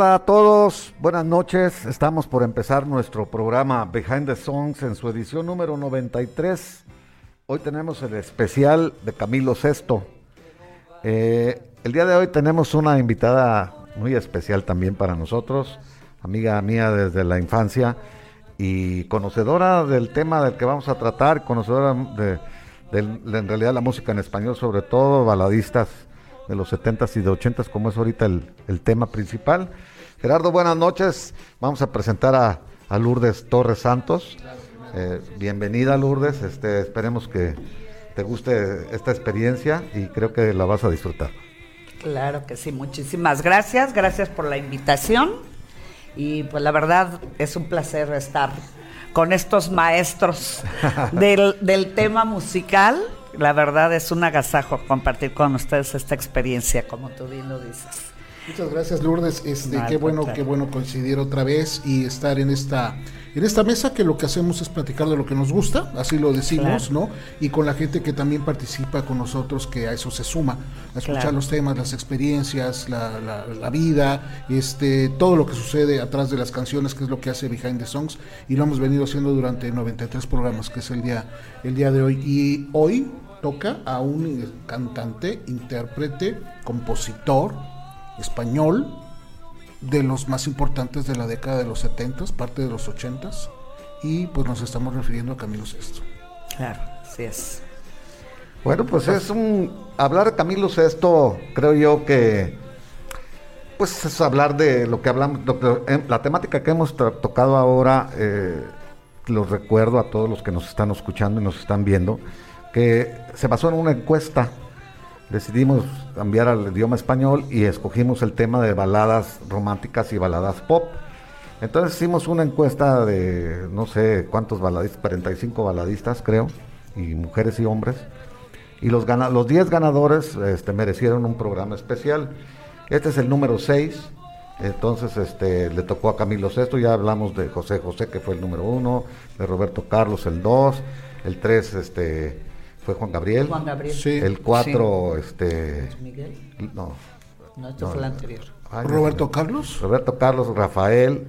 Hola a todos, buenas noches. Estamos por empezar nuestro programa Behind the Songs en su edición número 93. Hoy tenemos el especial de Camilo Sesto. Eh, el día de hoy tenemos una invitada muy especial también para nosotros, amiga mía desde la infancia y conocedora del tema del que vamos a tratar, conocedora de, en realidad la música en español, sobre todo baladistas de los 70s y de 80s, como es ahorita el, tema principal. Gerardo, buenas noches. Vamos a presentar a, Lourdes Torres Santos. Eh, bienvenida, Lourdes. Este, esperemos que te guste esta experiencia y creo que la vas a disfrutar. Claro que sí, muchísimas gracias. Gracias por la invitación. Y pues la verdad es un placer estar con estos maestros del, del tema musical la verdad es un agasajo compartir con ustedes esta experiencia, como tú bien lo dices. Muchas gracias Lourdes, este, qué bueno, qué bueno coincidir otra vez y estar en esta, en esta mesa que lo que hacemos es platicar de lo que nos gusta, así lo decimos, ¿no? Y con la gente que también participa con nosotros, que a eso se suma, a escuchar los temas, las experiencias, la, la, vida, este, todo lo que sucede atrás de las canciones, que es lo que hace Behind the Songs, y lo hemos venido haciendo durante 93 programas, que es el día, el día de hoy. Y hoy toca a un cantante, intérprete, compositor español de los más importantes de la década de los 70, parte de los 80 y pues nos estamos refiriendo a Camilo Sesto. Claro, así es. Bueno, pues es un hablar de Camilo Sesto, creo yo que pues es hablar de lo que hablamos, eh, la temática que hemos tocado ahora, eh, los recuerdo a todos los que nos están escuchando y nos están viendo que se basó en una encuesta. Decidimos cambiar al idioma español y escogimos el tema de baladas románticas y baladas pop. Entonces hicimos una encuesta de no sé cuántos baladistas, 45 baladistas creo, y mujeres y hombres. Y los, los 10 ganadores este, merecieron un programa especial. Este es el número 6. Entonces este, le tocó a Camilo Sesto, ya hablamos de José José, que fue el número 1, de Roberto Carlos el 2, el 3 este, fue Juan Gabriel. Juan Gabriel. Sí. El 4, este. Miguel? No. No, esto fue el anterior. Roberto Carlos. Roberto Carlos, Rafael,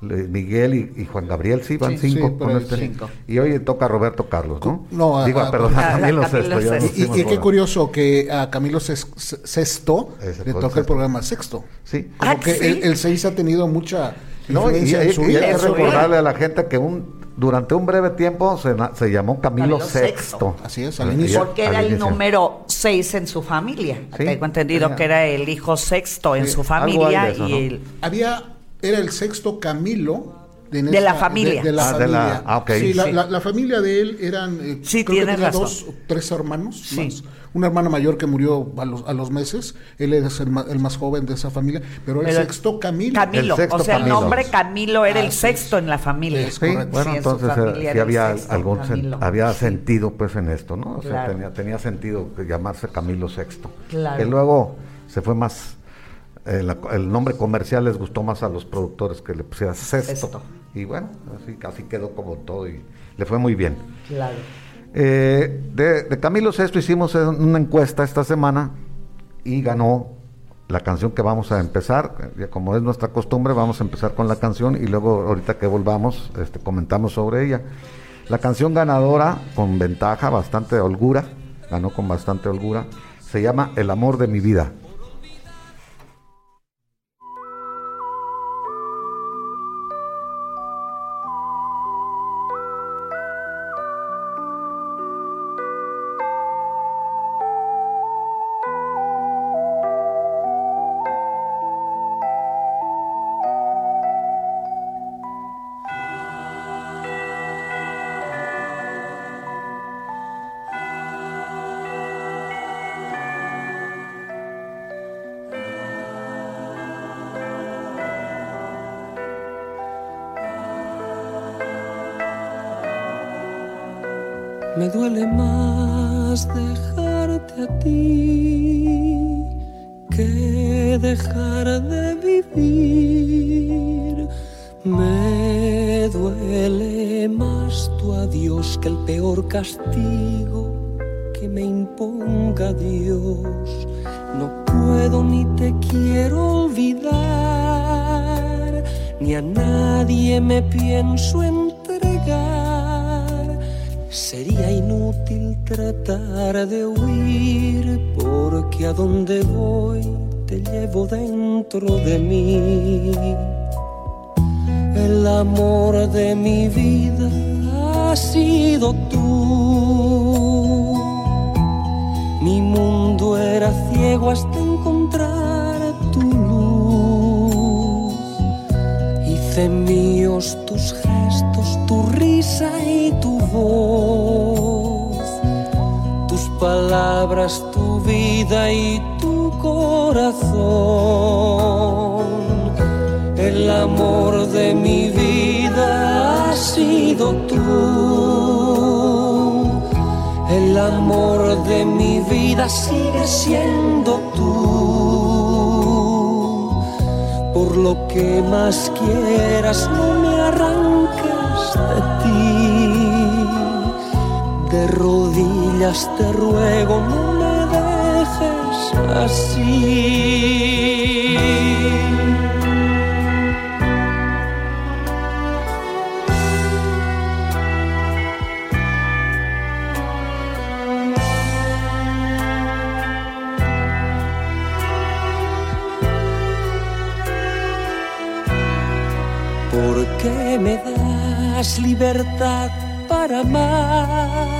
Miguel y, Juan Gabriel, sí, van cinco, este. Y hoy toca Roberto Carlos, ¿no? No, Digo, perdón, a, Camilo Sexto. Y, qué curioso que a Camilo Sexto le toca el programa Sexto. Sí. Como ah, que el, el 6 ha tenido mucha no, y, hay que recordarle a la gente que un durante un breve tiempo se, se llamó Camilo, VI. Así es, al inicio. Porque era el número 6 en su familia. Tengo entendido que era el hijo sexto en su familia. y Había, era el sexto Camilo de, la familia. De, la ah, familia. Ah, sí, la, familia de él eran eh, sí, creo que tenía dos tres hermanos más. Un hermano mayor que murió a los, a los meses, él es el, el, más joven de esa familia, pero el sexto Camilo. Camilo, o sea, el nombre Camilo era el sexto en la familia. sí, bueno, entonces eh, sí había algún había sentido pues en esto, ¿no? O sea, tenía, tenía sentido llamarse Camilo Sexto. Claro. Que luego se fue más el, nombre comercial les gustó más a los productores que le pusieran sexto. Y bueno, así, quedó como todo y le fue muy bien. Claro. Eh, de, Camilo Sexto hicimos una encuesta esta semana y ganó la canción que vamos a empezar. Como es nuestra costumbre, vamos a empezar con la canción y luego ahorita que volvamos este, comentamos sobre ella. La canción ganadora, con ventaja, bastante holgura, ganó con bastante holgura, se llama El amor de mi vida. Más dejarte a ti que dejar de vivir. Me duele más tu adiós que el peor castigo que me imponga Dios. No puedo ni te quiero olvidar, ni a nadie me pienso entregar. Sería inútil tratar de huir, porque a donde voy te llevo dentro de mí. El amor de mi vida ha sido tú. Mi mundo era ciego hasta encontrar tu luz. Hice míos tus gestos, tu risa y tu voz. Palabras, tu vida y tu corazón el amor de mi vida ha sido tú. El amor de mi vida sigue siendo tú. Por lo que más quieras, no me arranques de ti. De rodillas te ruego, no me dejes así. qué me das libertad para amar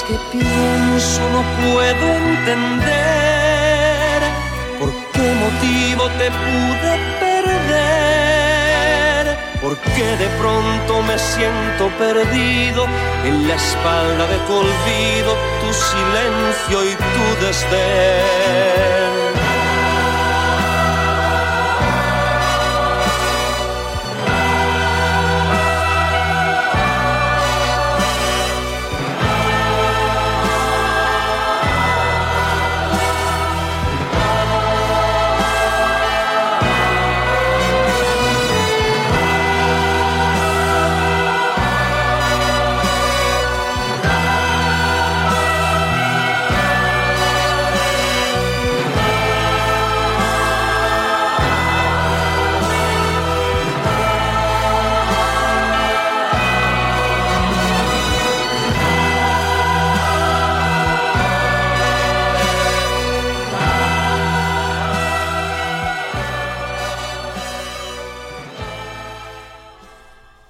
Que pienso no puedo entender por qué motivo te pude perder, por qué de pronto me siento perdido en la espalda de tu olvido, tu silencio y tu desdén.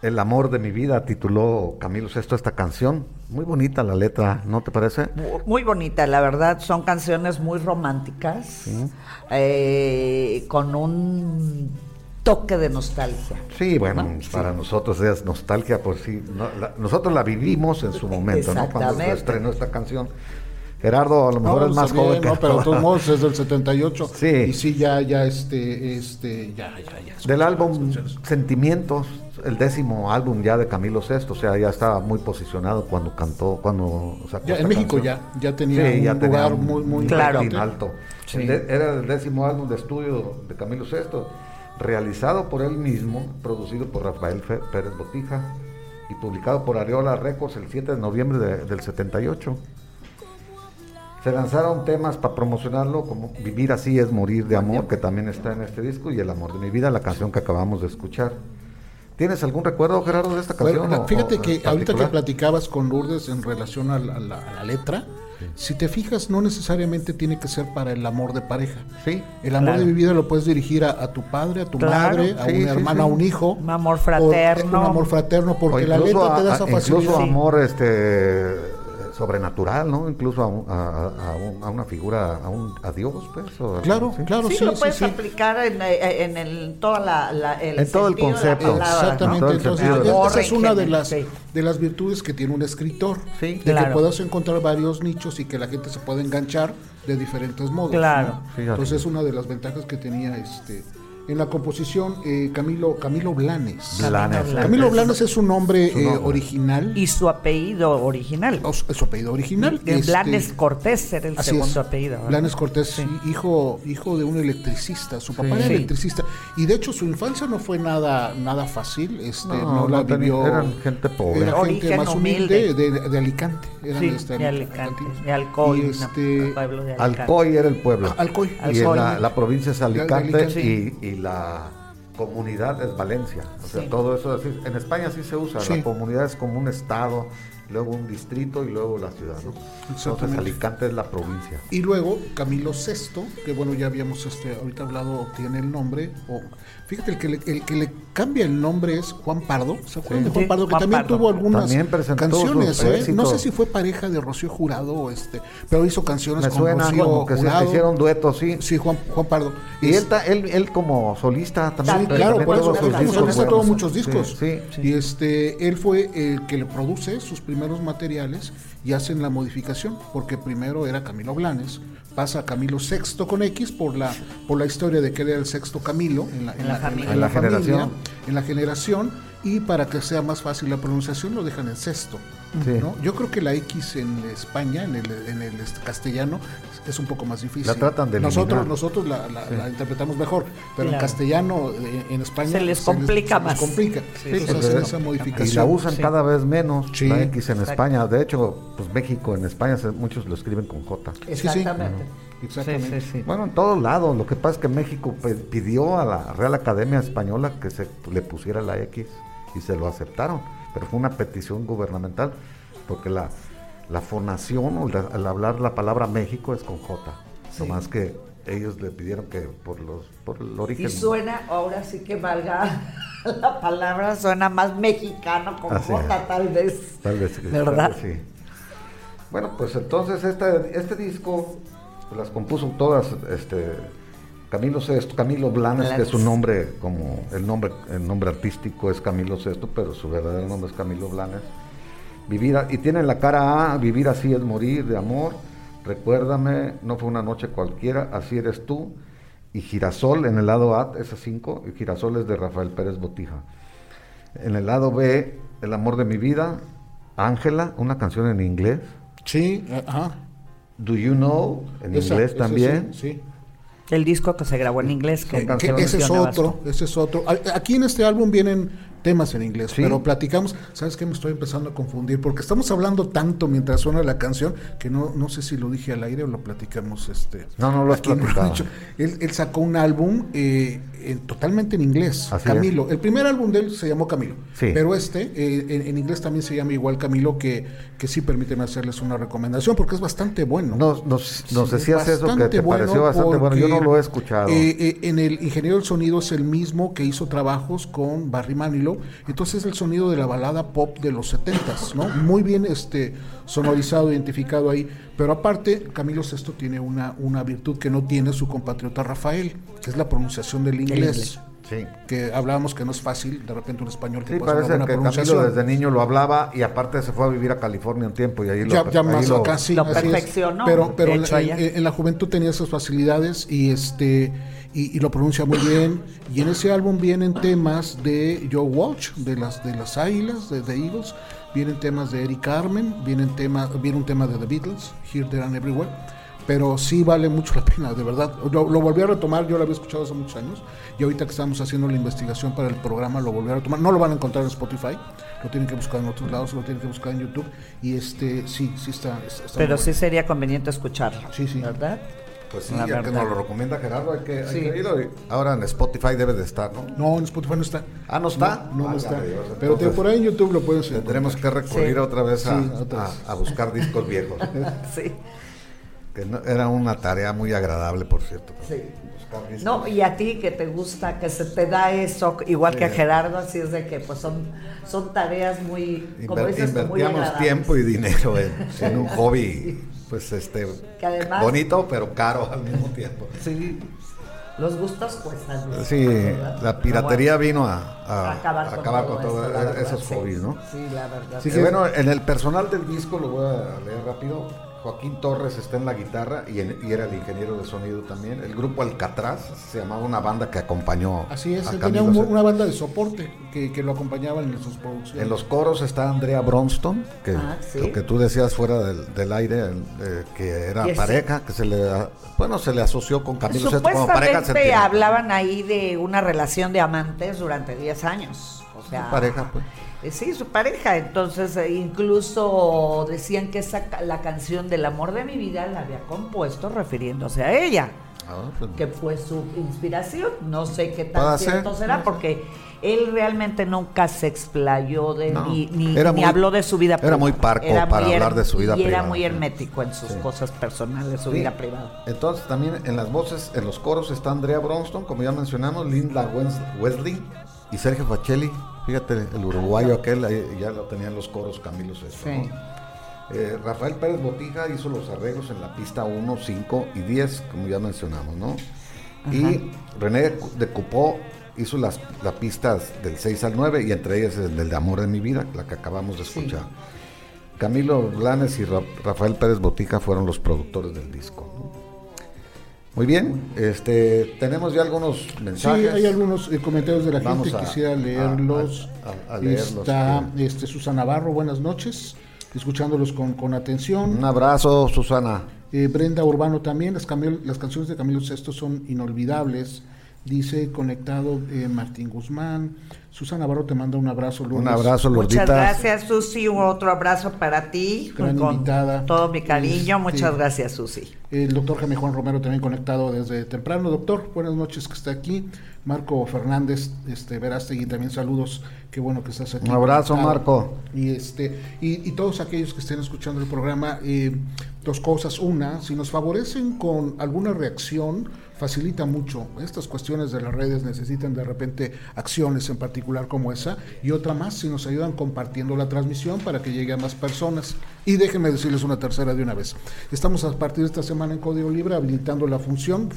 El amor de mi vida tituló Camilo Sesto esta canción. Muy bonita la letra, ¿no te parece? Muy bonita, la verdad. Son canciones muy románticas, eh, con un toque de nostalgia. Sí, bueno, para nosotros es nostalgia por sí. nosotros la vivimos en su momento, ¿no? Cuando se estrenó esta canción. Gerardo a lo mejor es más joven. No, pero todos modos es del 78. Sí. Y sí, ya, ya, este, este, ya, ya, ya. Del álbum Sentimientos, el décimo álbum ya de Camilo VI, o sea, ya estaba muy posicionado cuando cantó, cuando ya, En México ya, ya tenía un lugar muy, muy claro. alto. era el décimo álbum de estudio de Camilo VI, realizado por él mismo, producido por Rafael Pérez Botija y publicado por Areola Records el 7 de noviembre del 78. Se lanzaron temas para promocionarlo, como Vivir así es morir de amor, que también está en este disco, y El amor de mi vida, la canción que acabamos de escuchar. ¿Tienes algún recuerdo, Gerardo, de esta canción? fíjate que ahorita que platicabas con Lourdes en relación a la, letra, si te fijas, no necesariamente tiene que ser para el amor de pareja. Sí. El amor de mi vida lo puedes dirigir a, tu padre, a tu madre, a una hermana, a un hijo. Un amor fraterno. un amor fraterno, porque la letra te da esa facilidad. Incluso amor, este sobrenatural, ¿no? Incluso a, una figura, a, un, a Dios, pues. claro, claro, sí. lo puedes aplicar en, eh, en, el, toda la, el en todo el concepto. Exactamente. Entonces, esa es una de las, de las virtudes que tiene un escritor. de que puedas encontrar varios nichos y que la gente se pueda enganchar de diferentes modos. Claro. Entonces, es una de las ventajas que tenía este en la composición eh, Camilo Camilo Blanes. Camilo Blanes es su nombre, eh, original. Y su apellido original. su apellido original. Este, Blanes Cortés era el segundo apellido. Blanes Cortés, hijo, hijo de un electricista. Su papá era electricista. Y de hecho su infancia no fue nada, nada fácil. Este, no, la vivió. Eran gente pobre. Era gente más humilde, de, Alicante. Eran este, de Alicante. De Alcoy. Y este, Alcoy era el pueblo. Alcoy. Y la, provincia es Alicante, y la comunidad es Valencia. O sea, todo eso, en España sí se usa, la comunidad es como un estado, luego un distrito y luego la ciudad, ¿no? Entonces Alicante es la provincia. Y luego Camilo VI, que bueno, ya habíamos este, ahorita hablado, tiene el nombre, o fíjate, el que le, el que le cambia el nombre es Juan Pardo, ¿se acuerdan de Juan Pardo? Que también tuvo algunas canciones, ¿eh? No sé si fue pareja de Rocío Jurado o este, pero hizo canciones con Rocío que Se hicieron duetos, sí. Sí, Juan, Juan Pardo. Y él, él, él, como solista también. claro, por eso, tuvo muchos discos. Sí, y este, él fue el que le produce sus primeros materiales y hacen la modificación, porque primero era Camilo Blanes, pasa a Camilo VI con X por la, por la historia de que él era el sexto Camilo en la, en la, familia, generación. en la generación, y para que sea más fácil la pronunciación lo dejan en sexto. ¿no? Yo creo que la X en España, en el, en el castellano, es un poco más difícil. La tratan de Nosotros, nosotros la, la, interpretamos mejor, pero en castellano, eh, en España... Se les complica más. Se complica. Entonces esa modificación. Y la usan cada vez menos, la X en España. De hecho, pues México, en España, muchos lo escriben con J. Exactamente. Exactamente. Bueno, en todos lados. Lo que pasa es que México pidió a la Real Academia Española que se le pusiera la X y se lo aceptaron. Pero fue una petición gubernamental porque la, la fonación o al hablar la palabra México es con J. Sí. más que ellos le pidieron que por los por el origen. Y suena, ahora sí que valga la palabra, suena más mexicano con J, tal vez. Tal vez, ¿verdad? sí. Bueno, pues entonces este, este disco pues, las compuso todas este Camilo VI, Camilo Blanes, que es su nombre, como el nombre, el nombre artístico es Camilo VI, pero su verdadero nombre es Camilo Blanes. Vivir y tiene la cara A, vivir así es morir de amor. Recuérdame, no fue una noche cualquiera, así eres tú. Y Girasol en el lado A, esas cinco, y Girasol es de Rafael Pérez Botija. En el lado B, El amor de mi vida, Ángela, una canción en inglés. Sí, ajá. Do You Know, en inglés también. sí. El disco que se grabó en inglés. Que, ese es otro, ese es otro. Aquí en este álbum vienen temas en inglés, pero platicamos, ¿sabes qué? Me estoy empezando a confundir, porque estamos hablando tanto mientras suena la canción, que no, no sé si lo dije al aire o lo platicamos. este No, no lo has platicado. Él, él, sacó un álbum eh, totalmente en inglés, Camilo. El primer álbum de él se llamó Camilo, pero este eh, en, inglés también se llama igual Camilo, que, que sí permíteme hacerles una recomendación, porque es bastante bueno. Nos, nos, decías eso que te pareció bastante bueno, yo no lo he escuchado. Eh, en el Ingeniero del Sonido es el mismo que hizo trabajos con Barry Manilow entonces el sonido de la balada pop de los 70 ¿no? Muy bien este, sonorizado, identificado ahí. Pero aparte, Camilo VI tiene una, una virtud que no tiene su compatriota Rafael, que es la pronunciación del inglés. Sí. Que hablábamos que no es fácil, de repente un español que Sí, puede hacer parece una que Camilo desde niño lo hablaba y aparte se fue a vivir a California un tiempo y ahí lo... ya, ya ahí más lo- acá sí, lo perfeccionó, pero pero de en, hecho, en- allá. en la juventud tenía esas facilidades y este y, y lo pronuncia muy bien y en ese álbum vienen temas de Joe Walsh de las de las Águilas de The Eagles vienen temas de Eric Carmen vienen tema viene un tema de The Beatles Here There and Everywhere pero sí vale mucho la pena, de verdad. Lo, lo volví a retomar, yo lo había escuchado hace muchos años, y ahorita que estamos haciendo la investigación para el programa lo volví a retomar. No lo van a encontrar en Spotify, lo tienen que buscar en otros lados, lo tienen que buscar en YouTube, y este, sí, sí está. está- Pero sí bueno. sería conveniente escucharlo. Sí, sí. ¿Verdad? Pues sí, La ya que nos lo recomienda Gerardo, hay que, hay Sí. que irlo. y Ahora en Spotify debe de estar, ¿no? No, en Spotify no está. Ah, ¿no está? No, no, Ah, está. Dios, Pero te- por ahí en YouTube lo puedes encontrar. Tendremos que recurrir Sí. otra vez a, Sí, otra vez. a- a buscar discos viejos. Sí. que no- era una tarea muy agradable, por cierto. Sí. No, y a ti que te gusta, que se te da eso, igual que a. Gerardo, así es de que pues son, son tareas muy, como dices, muy invertíamos agradables. tiempo y dinero en, en un hobby, pues este, Que además- bonito, pero caro al mismo tiempo. Sí, los gustos cuestan. ¿no? Sí, ¿Verdad? la piratería vino a, a- a acabar con, acabar todo con verdad, esos sí. hobbies, ¿no? Sí, la verdad. Sí, bueno, en el personal del disco, lo voy a leer rápido, Joaquín Torres está en la guitarra y, en- y era el ingeniero de sonido también. El grupo Alcatraz se llamaba una banda que acompañó Así es, a él tenía un- una banda de soporte que, que lo acompañaban en sus producciones. En los coros está Andrea Bronston, que Ah, sí. lo que tú decías fuera del, del aire, eh, que era pareja, que se le, bueno, se le asoció con Camilo Sesto como pareja hablaban ahí de una relación de amantes durante 10 años. O sea, pareja, pues. Eh, Sí, su pareja. Entonces, eh, incluso decían que esa, la canción del amor de mi vida la había compuesto refiriéndose a ella, Ah, pues, que fue su inspiración. No sé qué tan ser, cierto será, porque él realmente nunca se explayó de, No, ni, ni- ni muy- habló de su vida era muy parco para muy hablar de su vida y era privada, muy hermético en sus Sí. cosas personales, su Sí. vida privada. Entonces también en las voces, en los coros está Andrea Bronston, como ya mencionamos, Linda Wes- Wesley y Sergio Facelli. Fíjate, el uruguayo aquel, ya lo tenía en los coros Camilo Sesto. Sí. ¿no? Eh, Rafael Pérez Botija hizo los arreglos en la pista 1, 5 y 10, como ya mencionamos, ¿no? Y René de Cupó hizo las, las pistas del 6 al 9 y entre ellas el del Amor de mi vida, la que acabamos de escuchar. Camilo Blanes y Ra- Rafael Pérez Botija fueron los productores del disco. ¿no? Muy bien, este, tenemos ya algunos Sí, mensajes. hay algunos eh, comentarios de la Vamos gente, a- quisiera leerlos. a- a- leerlos, Está sí. este, Susana Navarro, buenas noches, escuchándolos con, con atención. Un abrazo, Susana. Eh, Brenda Urbano también, las, Camil- las canciones de Camilo Sesto son inolvidables. Dice conectado eh, Martín Guzmán. Susana Navarro te manda un abrazo. Un Lourdes. abrazo, Muchas Lourdita. gracias, Susi. Otro abrazo para ti. Gran con invitada. todo mi cariño. Este- Muchas gracias, Susi. El doctor Jaime Juan Romero también conectado desde temprano. Doctor, buenas noches que está aquí. Marco Fernández, este, Verástegui, también saludos. Qué bueno que estás aquí. Un abrazo, conectado. Marco. Y, este, y, y todos aquellos que estén escuchando el programa, eh, dos cosas. Una, si nos favorecen con alguna reacción, facilita mucho. Estas cuestiones de las redes necesitan de repente acciones en particular como esa. Y otra más, si nos ayudan compartiendo la transmisión para que llegue a más personas. Y déjenme decirles una tercera de una vez. Estamos a partir de esta semana en Código Libre habilitando la función.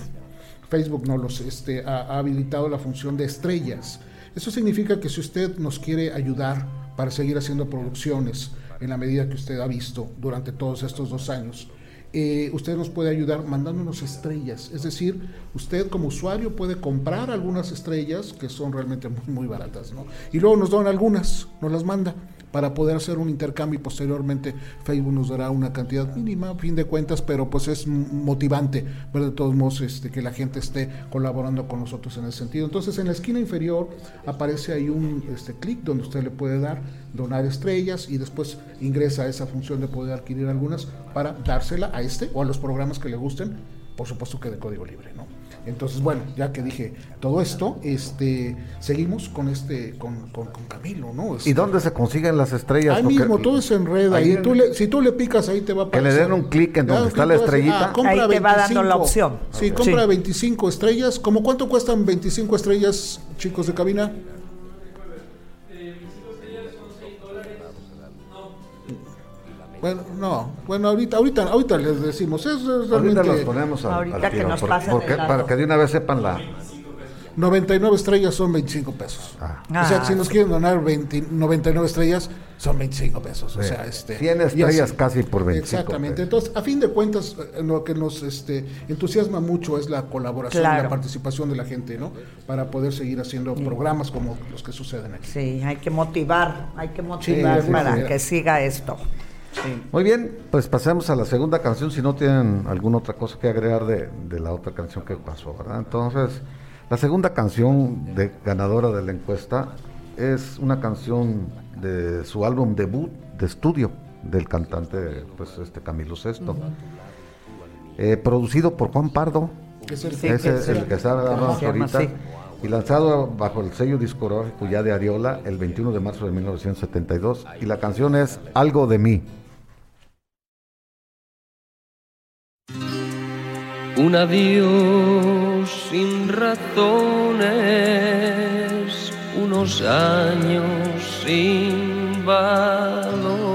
Facebook nos los, este, ha, ha habilitado la función de estrellas. Eso significa que si usted nos quiere ayudar para seguir haciendo producciones en la medida que usted ha visto durante todos estos dos años, eh, usted nos puede ayudar mandándonos estrellas. Es decir, usted como usuario puede comprar algunas estrellas que son realmente muy, muy baratas, ¿no? Y luego nos dan algunas, nos las manda para poder hacer un intercambio y posteriormente Facebook nos dará una cantidad mínima, a fin de cuentas, pero pues es motivante ver de todos modos este, que la gente esté colaborando con nosotros en ese sentido. Entonces en la esquina inferior aparece ahí un este, clic donde usted le puede dar donar estrellas y después ingresa a esa función de poder adquirir algunas para dársela a este o a los programas que le gusten, por supuesto que de código libre, ¿no? Entonces, bueno, ya que dije todo esto, este, seguimos con este, con, con, con Camilo, ¿no? Este, ¿Y dónde se consiguen las estrellas? Ahí Porque- mismo, todo se enreda. Ahí y en- tú le, si tú le picas ahí te va a Que le aparecer. den un clic en donde está la estrellita. compra Ahí te va dando la opción. Sí, compra Sí. 25 estrellas. ¿Cómo cuánto cuestan 25 estrellas, chicos de cabina? Bueno, no, bueno, ahorita, ahorita, ahorita les decimos, eso es Ahorita realmente... los ponemos al, Ahorita al que nos por- porque- para que de una vez sepan la... 99 estrellas son 25 pesos. Ah. O sea, si ah, nos quieren donar 99 estrellas, son 25 pesos. O sea, este, 100 estrellas casi por 25 Exactamente. Entonces, a fin de cuentas, eh, lo que nos este, entusiasma mucho es la colaboración y la participación de la gente, ¿no? Para poder seguir haciendo programas como los que suceden aquí. Sí, hay que motivar, hay que motivar para que siga esto. Muy bien, pues pasemos a la segunda canción, si no tienen alguna otra cosa que agregar de, de la otra canción que pasó, ¿verdad? Entonces, la segunda canción de, ganadora de la encuesta es una canción de su álbum debut de estudio del cantante pues este Camilo Sesto, eh, producido por Juan Pardo, es el, que está ahorita, y lanzado bajo el sello discográfico ya de Ariola el 21 de marzo de 1972, y la canción es Algo de mí. Un adiós sin razones, unos años sin valor.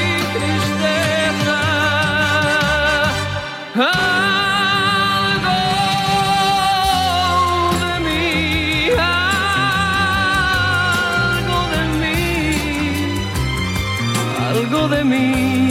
Algo de mí, algo de mí, algo de mí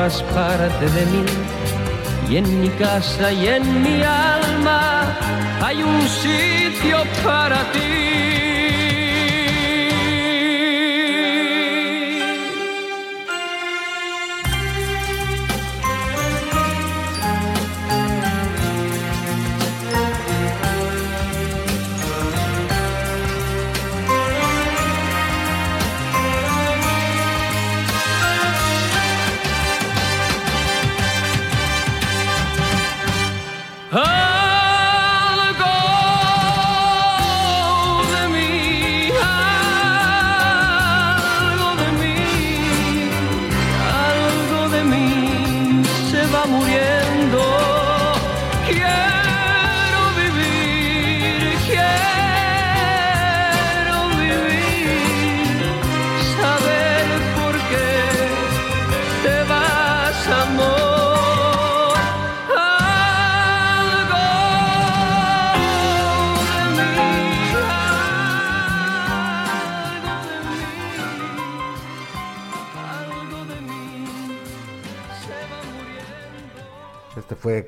formas parte de mí. Y en mi casa y en mi alma hay un sitio para ti.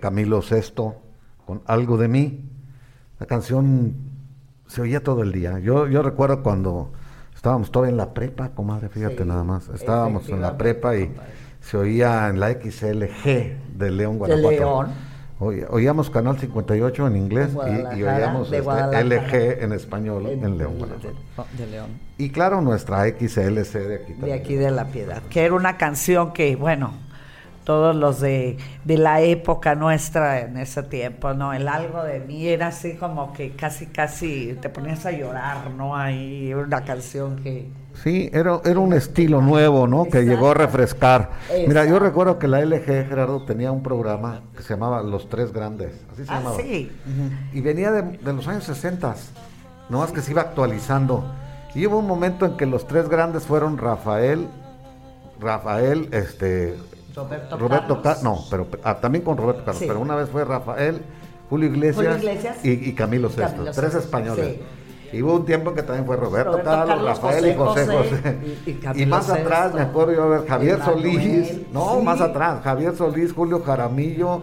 Camilo VI con Algo de mí. La canción se oía todo el día. Yo, yo recuerdo cuando estábamos todavía en la prepa, comadre, fíjate nada más. Estábamos en la prepa y se oía en la XLG de León, Guanajuato. De León. oíamos Canal 58 en inglés y, y, oíamos este, LG en español en, León, Guanajuato. De, León. Y claro, nuestra XLC de aquí. De aquí de La Piedad, que era una canción que, bueno, todos los de, de, la época nuestra en ese tiempo, ¿no? El algo de mí era así como que casi, casi te ponías a llorar, ¿no? Ahí una canción que... Sí, era, era un estilo nuevo, ¿no? Que llegó a refrescar. Mira, yo recuerdo que la LG, Gerardo, tenía un programa que se llamaba Los Tres Grandes, así se ah, llamaba. Sí. Y venía de, de los años 60, más que se iba actualizando. Y hubo un momento en que los tres grandes fueron Rafael, Rafael, este, Roberto, Carlos. no, pero ah, también con Roberto Carlos, pero una vez fue Rafael, Julio Iglesias, y, Camilo Sesto, tres españoles. Y hubo un tiempo en que también fue Roberto, Carlos, Rafael y José José. Y, más atrás, me acuerdo yo, a ver, Javier Solís, no, más atrás, Javier Solís, Julio Jaramillo,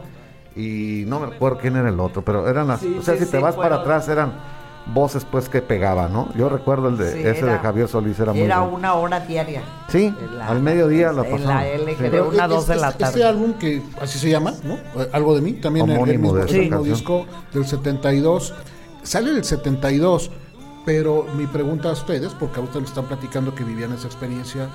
y no me acuerdo quién era el otro, pero eran las, o sea, si te vas para atrás eran voces pues que pegaba, ¿no? Yo recuerdo el de ese de Javier Solís era, muy Era una hora diaria. Sí, al mediodía la pasaba. En la L, de una a dos de la tarde. Este álbum que así se llama, ¿no? Algo de mí, también el, mismo, disco del 72. Sale del 72, pero mi pregunta a ustedes, porque a ustedes me están platicando que vivían esa experiencia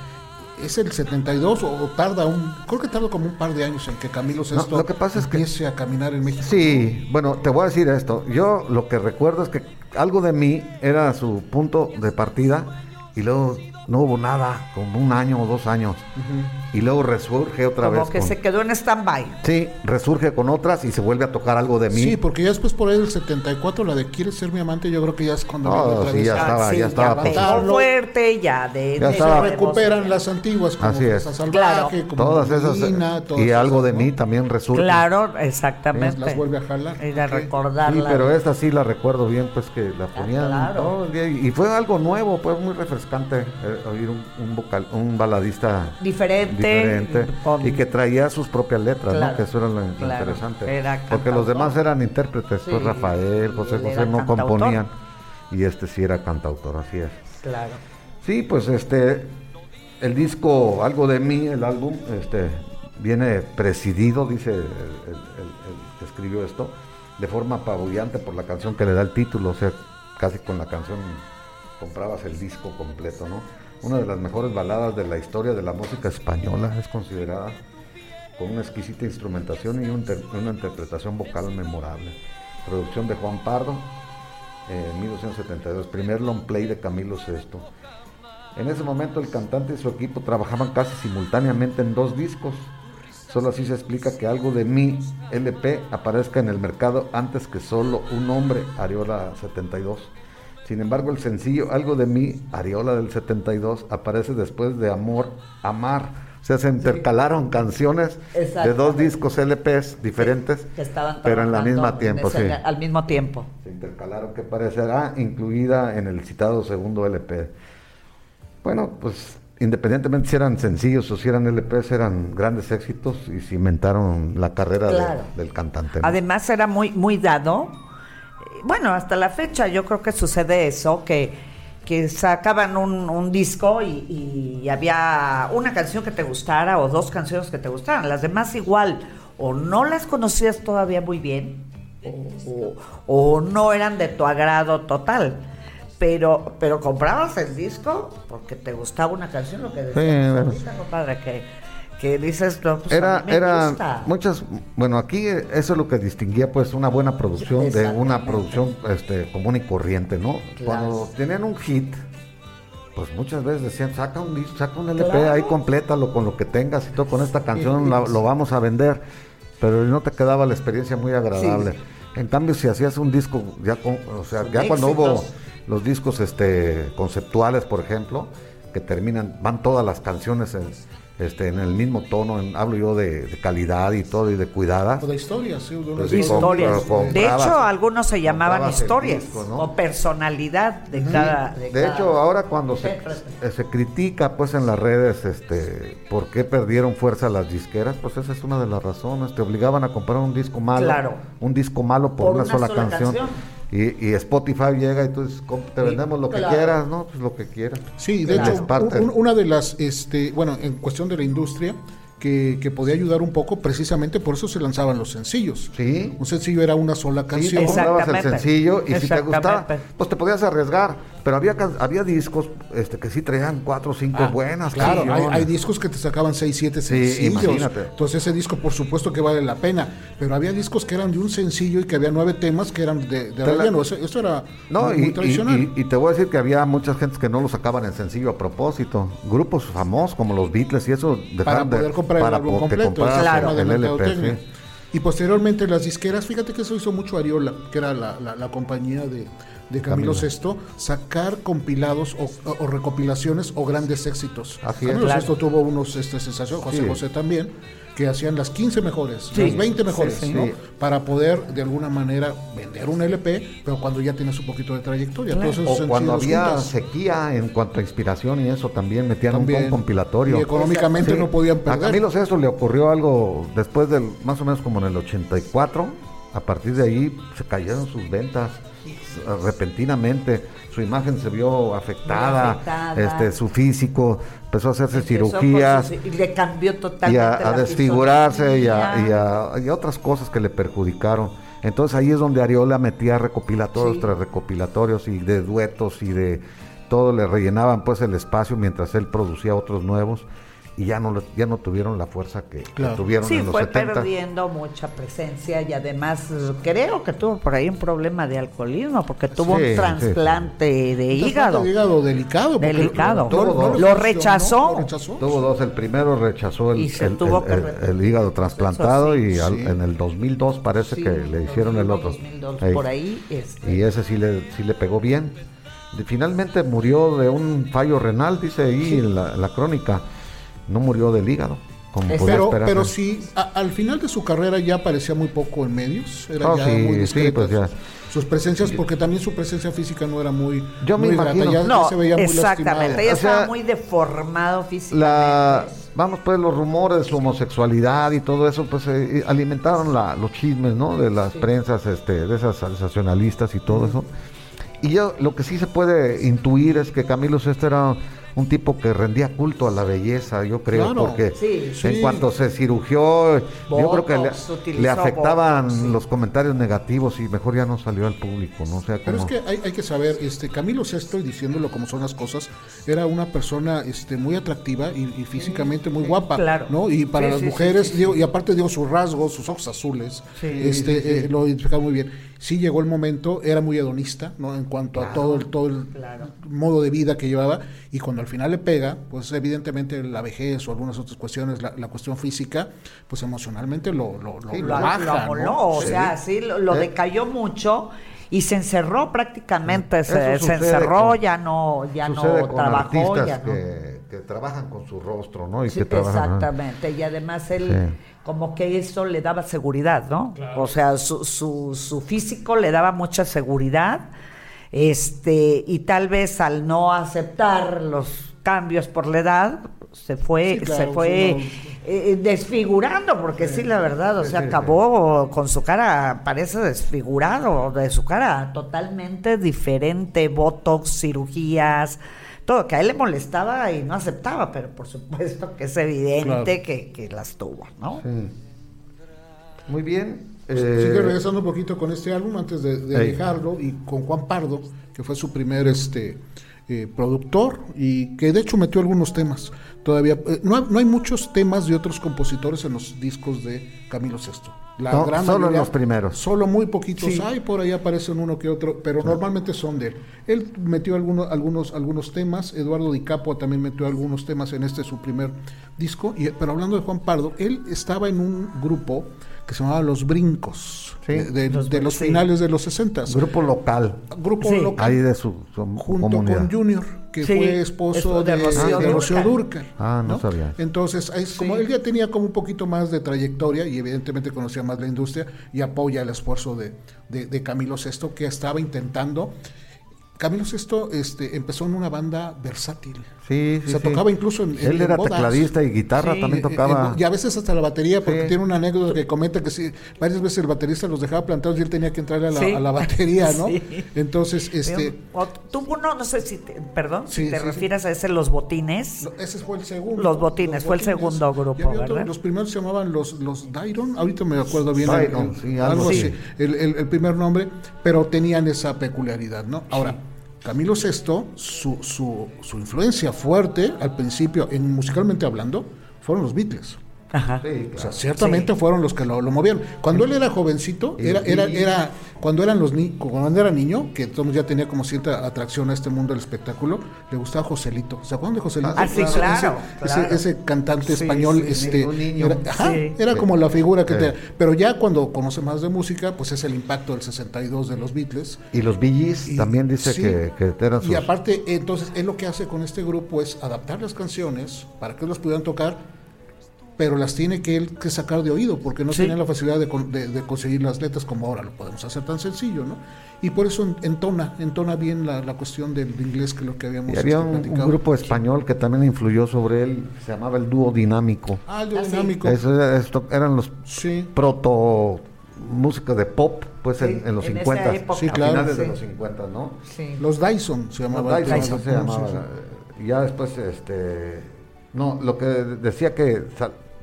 ¿Es el 72 o tarda un, creo que tarda como un par de años en que Camilo Sesto lo que pasa es empiece a caminar en México? Sí, bueno, te voy a decir esto. Yo lo que recuerdo es que algo de mí era su punto de partida y luego no hubo nada, como un año o dos años. Y luego resurge otra vez. Como que se quedó en stand-by. Sí, resurge con otras y se vuelve a tocar algo de mí. Sí, porque ya después por ahí del 74, la de Quieres ser mi amante, yo creo que ya es cuando. Oh, sí, ya estaba, ya estaba. Ya fuerte, ya de. Ya se recuperan las antiguas, como Así es. Salvaje, como Todas esas. y algo de mí también resurge. Claro, exactamente. Las vuelve a jalar. Y de recordarla. Sí, pero esta sí la recuerdo bien, pues que la ah, ponían todo el día. Y fue algo nuevo, pues muy refrescante eh, oír un un, vocal, un baladista diferente, y que traía sus propias letras, ¿no? que eso era lo interesante. Porque los demás eran intérpretes, pues Rafael, José José no componían y este sí era cantautor, así es. Claro. Sí, pues este el disco Algo de mí, el álbum, este viene presidido, dice el, que escribió esto, de forma apabullante por la canción que le da el título, o sea, casi con la canción comprabas el disco completo, ¿no? Una de las mejores baladas de la historia de la música española, es considerada con una exquisita instrumentación y una interpretación vocal memorable. Producción de Juan Pardo, en 1972, primer long play de Camilo VI. En ese momento el cantante y su equipo trabajaban casi simultáneamente en dos discos. Solo así se explica que algo de mi LP aparezca en el mercado antes que solo un hombre, Ariola 72. Sin embargo, el sencillo Algo de mí, Ariola del 72, aparece después de Amor, Amar. O sea, se intercalaron canciones de dos discos LPs diferentes, pero en la misma tiempo, sí. Al mismo tiempo. Se intercalaron, que parecerá incluida en el citado segundo LP. Bueno, pues independientemente si eran sencillos o si eran LPs, eran grandes éxitos y cimentaron la carrera del cantante. Además era muy, muy dado bueno, hasta la fecha yo creo que sucede eso, que, que sacaban un, disco y, había una canción que te gustara o dos canciones que te gustaran, las demás igual, o no las conocías todavía muy bien, o, no eran de tu agrado total. Pero, pero comprabas el disco porque te gustaba una canción, lo que decías, sí, compadre, que que dices, pues, era, era muchas, bueno, aquí eso es lo que distinguía pues una buena producción de una producción este, común y corriente, ¿no? Cuando tenían un hit, pues muchas veces decían, saca un disco, saca un LP, ahí complétalo con lo que tengas y todo, con esta canción lo vamos a vender, pero no te quedaba la experiencia muy agradable. En cambio, si hacías un disco, ya con, o sea, ya cuando hubo los discos este conceptuales, por ejemplo, que terminan, van todas las canciones en este, en el mismo tono, hablo yo de, calidad y todo y de cuidada. de historias, sí, de, pues historias. de hecho, algunos se llamaban historias o personalidad de cada. De, hecho, ahora cuando se, se, critica, pues en las redes, este, por qué perdieron fuerza las disqueras, pues esa es una de las razones. Te obligaban a comprar un disco malo, un disco malo por, una, sola, canción. Y, Spotify llega y tú te vendemos lo que quieras, ¿no? Pues lo que quieras. Sí, de hecho, una de las, este, bueno, en cuestión de la industria, que, podía ayudar un poco, precisamente por eso se lanzaban los sencillos. Sí. Un sencillo era una sola canción. Sí, el sencillo y si te gustaba, pues te podías arriesgar. Pero había, había discos este, que sí traían cuatro o cinco ah, buenas. Claro, hay, discos que te sacaban seis, siete sencillos. Entonces ese disco por supuesto que vale la pena. Pero había discos que eran de un sencillo y que había nueve temas que eran de, de relleno. Eso, era muy, tradicional. Y, te voy a decir que había mucha gente que no lo sacaban en sencillo a propósito. Grupos famosos como los Beatles y eso. Para poder comprar el álbum completo. el LP, Y posteriormente las disqueras, fíjate que eso hizo mucho Ariola, que era la compañía de de Camilo, VI sacar compilados o, recopilaciones o grandes éxitos. Camilo VI tuvo unos este, sensaciones, José José también, que hacían las 15 mejores, las 20 mejores, ¿no? Para poder de alguna manera vender un LP, pero cuando ya tienes un poquito de trayectoria. o cuando había sequía en cuanto a inspiración y eso también metían un, compilatorio. Y económicamente no podían perder. A Camilo VI le ocurrió algo después del, más o menos como en el 84, a partir de ahí se cayeron sus ventas repentinamente, su imagen se vio afectada, este su físico, empezó a hacerse cirugías. y le cambió totalmente. Y a, desfigurarse y a, otras cosas que le perjudicaron. Entonces ahí es donde Ariola metía recopilatorios tras recopilatorios y de duetos y de todo le rellenaban pues el espacio mientras él producía otros nuevos y ya no ya no tuvieron la fuerza que, tuvieron en los fue perdiendo mucha presencia y además creo que tuvo por ahí un problema de alcoholismo porque tuvo un trasplante de hígado. De hígado delicado. Delicado. Lo, rechazó. Tuvo dos. El primero rechazó el, el, hígado trasplantado y en el 2002 parece que le hicieron el otro. por ahí. Este. Y ese sí le, sí le pegó bien. Finalmente murió de un fallo renal, dice ahí en la crónica no murió del hígado. Como pero, pero sí, al final de su carrera ya aparecía muy poco en medios, era oh, ya muy discreto. Pues sus presencias, porque también su presencia física no era muy, Yo me imagino, ya, no, se veía exactamente, muy ella estaba muy deformado físicamente. vamos, pues los rumores de su homosexualidad y todo eso, pues eh, alimentaron la, los chismes, ¿no? De las prensas, este, de esas sensacionalistas y todo eso. Y yo lo que sí se puede intuir es que Camilo Sesto era un tipo que rendía culto a la belleza, yo creo, porque en cuanto se cirugió, yo creo que le, afectaban los comentarios negativos y mejor ya no salió al público, ¿no? sea, Pero es que hay, que saber, este Camilo VI, diciéndolo como son las cosas, era una persona este muy atractiva y, físicamente muy guapa, ¿no? Y para las mujeres, y aparte dio sus rasgos, sus ojos azules, este eh, lo identificaba muy bien sí llegó el momento, era muy hedonista, ¿no? En cuanto a todo el, todo el modo de vida que llevaba, y cuando al final le pega, pues evidentemente la vejez o algunas otras cuestiones, la, cuestión física, pues emocionalmente lo, lo, lo, baja. o sea, sí, lo, decayó mucho y se encerró prácticamente, se, encerró, ya no, ya no trabajó. Ya que, que, trabajan con su rostro, ¿no? Y que exactamente, y además él como que eso le daba seguridad, ¿no? O sea, su, su, su, físico le daba mucha seguridad, este, y tal vez al no aceptar los cambios por la edad, se fue, se fue eh, desfigurando, porque sí, la verdad, o sea, acabó con su cara, parece desfigurado, de su cara totalmente diferente, botox, cirugías, todo, que a él le molestaba y no aceptaba, pero por supuesto que es evidente que, las tuvo, ¿no? Muy bien. Pues, sigue eh, regresando un poquito con este álbum antes de, dejarlo y con Juan Pardo, que fue su primer este eh, productor y que de hecho metió algunos temas. Todavía eh, no, no, hay muchos temas de otros compositores en los discos de Camilo Sesto. La gran solo los primeros. Solo muy poquitos hay, por ahí aparecen uno que otro, pero normalmente son de él. Él metió algunos, algunos, algunos temas, Eduardo Di Capo también metió algunos temas en este su primer disco, y, pero hablando de Juan Pardo, él estaba en un grupo que se llamaba Los Brincos, de, los, finales de los 60. Grupo local. Grupo local. Ahí de su, Junto con Junior, que fue esposo de, Rocío, Durcal. Ah, no, sabía. Entonces, es como él ya tenía como un poquito más de trayectoria y evidentemente conocía más la industria y apoya el esfuerzo de, de Camilo VI que estaba intentando Camilo VI este, empezó en una banda versátil, Sí, sí. Se tocaba incluso en. Él era tecladista y guitarra también tocaba. y a veces hasta la batería, porque tiene una anécdota que comenta que sí, varias veces el baterista los dejaba plantados y él tenía que entrarle a la, batería, ¿no? Entonces, este. Tuvo uno, no sé si. perdón, si te refieres a ese, Los Botines. ese fue el segundo. Los Botines, fue el segundo grupo, ¿verdad? los primeros se llamaban los, los Dairon, ahorita me acuerdo bien. algo, así. El, el, primer nombre, pero tenían esa peculiaridad, ¿no? Ahora. Camilo VI, su, su, su influencia fuerte al principio, en musicalmente hablando, fueron los Beatles. Ajá. O sea, ciertamente fueron los que lo, movieron. Cuando él era jovencito, era, era, era, cuando eran los ni cuando era niño, que todos ya tenía como cierta atracción a este mundo del espectáculo, le gustaba Joselito. ¿Se acuerdan de Joselito? Ah, sí, claro, ese, cantante español, este, era, como la figura que te, pero ya cuando conoce más de música, pues es el impacto del 62 de los Beatles. Y los Billys también dice que, que eran sus... Y aparte, entonces, él lo que hace con este grupo es adaptar las canciones para que los pudieran tocar pero las tiene que él que sacar de oído, porque no tiene la facilidad de, conseguir las letras como ahora lo podemos hacer tan sencillo, ¿no? Y por eso entona, entona bien la, cuestión del inglés que lo que habíamos y había un, grupo español que también influyó sobre él, se llamaba el dúo dinámico. Ah, el dúo ah, dinámico. eran los proto música de pop, pues en, los 50, sí, claro. finales de los 50, ¿no? Los Dyson se llamaban. Los Dyson, se llamaba. Y ya después, este, no, lo que decía que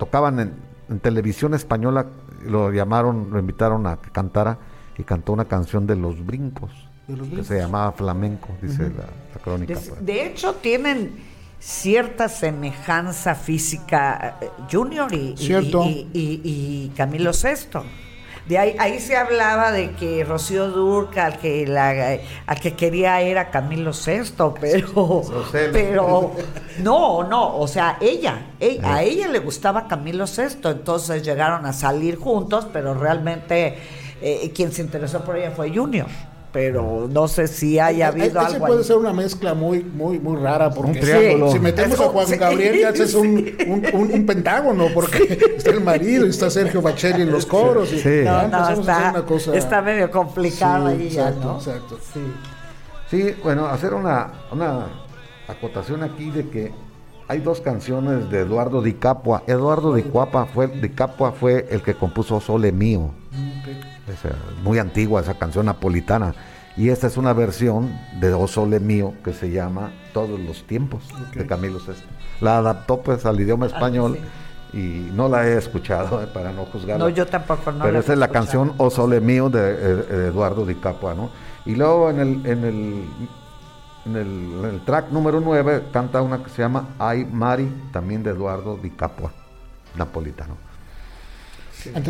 tocaban en, televisión española, lo llamaron, lo invitaron a que cantara y cantó una canción de los brincos, que se llamaba flamenco, dice la, crónica. Pues. De, hecho, tienen cierta semejanza física eh, Junior y, y, y Camilo Sesto ahí, se hablaba de que Rocío Durca, que la, al que quería era Camilo VI, pero, pero no, no, o sea, ella, a ella le gustaba Camilo VI, entonces llegaron a salir juntos, pero realmente eh, quien se interesó por ella fue Junior pero no sé si haya habido algo. algo. puede ser una mezcla muy, muy, muy rara, porque si metemos a Juan Gabriel ya haces un, un, pentágono, porque está el marido y está Sergio Bacheli en los coros. Y sí. No, no, está, está medio complicado ahí exacto, ya, ¿no? Exacto. Sí. sí, bueno, hacer una, una acotación aquí de que hay dos canciones de Eduardo Di Capua. Eduardo Di Capua fue, Di Capua fue el que compuso Sole Mío muy antigua esa canción napolitana. Y esta es una versión de O Sole Mío que se llama Todos los Tiempos de Camilo VI. La adaptó pues al idioma ah, español y no la he escuchado eh, para no juzgarla. No, yo tampoco. No Pero esa es la canción O Sole Mío de, eh, Eduardo Di Capua, ¿no? Y luego en el, en el, en el, track número 9 canta una que se llama Ay Mari, también de Eduardo Di Capua, napolitano.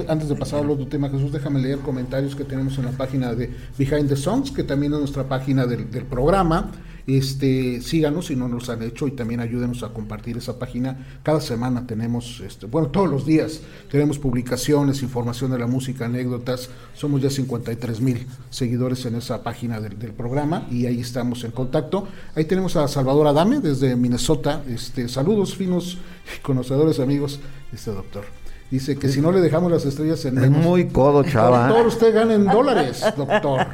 Antes, de pasar al otro tema, Jesús, déjame leer comentarios que tenemos en la página de Behind the Songs, que también es nuestra página del, programa. Este, síganos si no nos han hecho y también ayúdenos a compartir esa página. Cada semana tenemos, este, bueno, todos los días tenemos publicaciones, información de la música, anécdotas. Somos ya 53 mil seguidores en esa página del, del, programa y ahí estamos en contacto. Ahí tenemos a Salvador Adame desde Minnesota. Este, saludos finos, conocedores, amigos, este doctor. Dice que si no le dejamos las estrellas en Es muy codo, chava. Doctor, usted gana en dólares, doctor.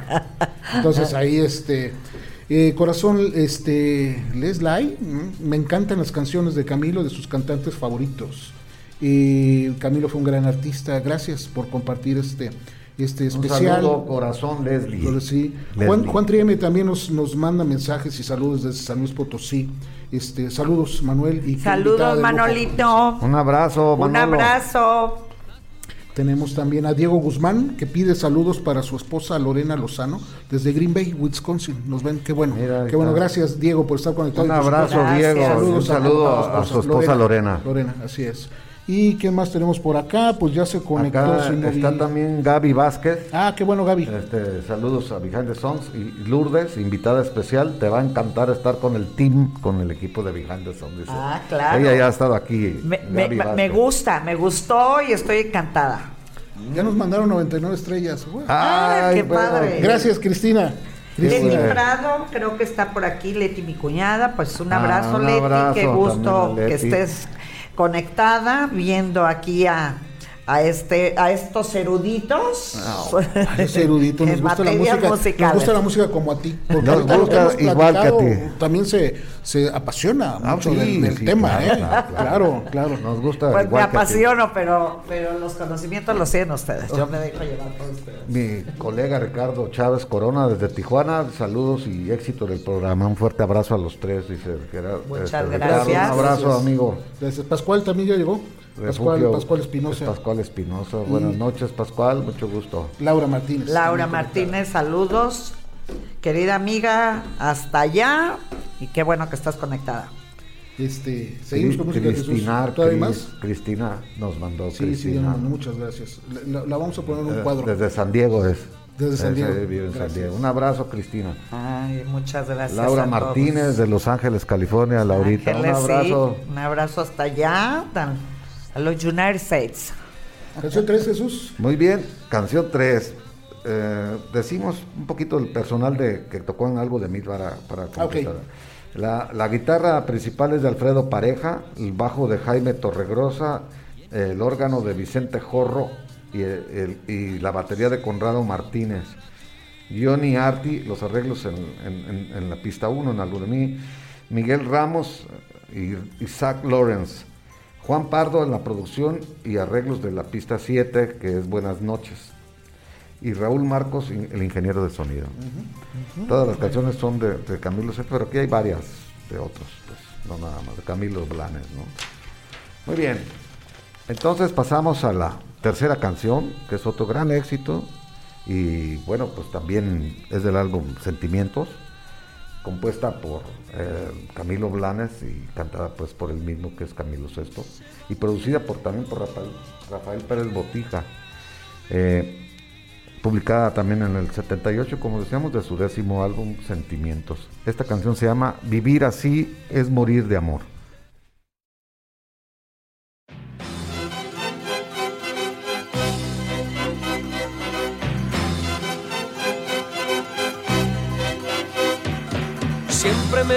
Entonces ahí este eh, corazón, este Leslie, me encantan las canciones de Camilo, de sus cantantes favoritos. Y Camilo fue un gran artista. Gracias por compartir este este especial. Un saludo, corazón Leslie. Sí. Juan, Juan Trieme también nos, nos manda mensajes y saludos desde San Luis Potosí. Este, saludos, Manuel. Y saludos, Manolito. Un abrazo, Un abrazo. Tenemos también a Diego Guzmán, que pide saludos para su esposa Lorena Lozano, desde Green Bay, Wisconsin. Nos ven, qué bueno. qué bueno, gracias Diego por estar conectado. Un abrazo, Diego. Un saludo a, su esposa Lorena. Lorena, así es. ¿Y qué más tenemos por acá? Pues ya se conectó. Acá está también Gaby Vázquez. Ah, qué bueno, Gaby. Este, saludos a Behind the Sons y Lourdes, invitada especial. Te va a encantar estar con el team, con el equipo de Behind the Sons. Ah, claro. Ella ya ha estado aquí. Me, me, gusta, me gustó y estoy encantada. Ya nos mandaron 99 estrellas. Ah, qué padre. Gracias, Cristina. Leti Prado, creo que está por aquí, Leti, mi cuñada. Pues un abrazo, ah, Leti. Qué gusto que estés conectada, viendo aquí a, a este a estos eruditos. A ese erudito nos gusta la música nos gusta la música como a ti porque nos gusta igual que a ti. también se, se apasiona ah, mucho del, tema claro, ¿eh? claro, claro, nos gusta pues me apasiono pero pero los conocimientos los tienen ustedes. Yo me dejo llevar por ustedes. Mi colega Ricardo Chávez Corona desde Tijuana saludos y éxito del programa. Un fuerte abrazo a los tres dice muchas este, gracias. Un abrazo amigo. Desde Pascual también ya llegó Pascual, Pascual Espinosa. Pascual Espinosa. Buenas noches, Pascual. Mucho gusto. Laura Martínez. Laura Martínez, saludos. Querida amiga, hasta allá. Y qué bueno que estás conectada. Este, seguimos con música Cristina, Cristina nos mandó. Sí, Cristina. sí, muchas gracias. La, vamos a poner en un eh, cuadro. Desde San Diego es. Desde San Diego. en San Diego. Un abrazo, Cristina. Ay, muchas gracias. Laura Martínez de Los Ángeles, California. Laurita, un abrazo. un abrazo hasta allá. Tan a los United States. Canción 3, Jesús. Muy bien, canción 3. Eh, decimos un poquito el personal de que tocó en algo de mí para, para la, la, guitarra principal es de Alfredo Pareja, el bajo de Jaime Torregrosa, el órgano de Vicente Jorro y, y la batería de Conrado Martínez. Johnny Arti, los arreglos en, en, en la pista 1, en algo de mí. Miguel Ramos y Isaac Lawrence. Juan Pardo en la producción y arreglos de la pista 7, que es Buenas noches. Y Raúl Marcos, el ingeniero de sonido. Todas las canciones son de, Camilo Sesto, pero aquí hay varias de otros, pues, no nada más, de Camilo Blanes, ¿no? Muy bien. Entonces pasamos a la tercera canción, que es otro gran éxito. Y bueno, pues también es del álbum Sentimientos compuesta por eh, Camilo Blanes y cantada pues por el mismo que es Camilo Sesto y producida por también por Rafael, Pérez Botija eh, publicada también en el 78 como decíamos de su décimo álbum Sentimientos. Esta canción se llama Vivir así es morir de amor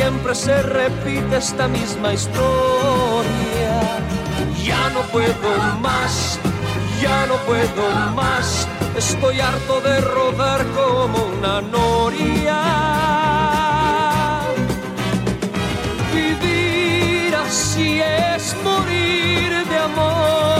siempre se repite esta misma historia. Ya no puedo más, ya no puedo más, estoy harto de rodar como una noria. Vivir así es morir de amor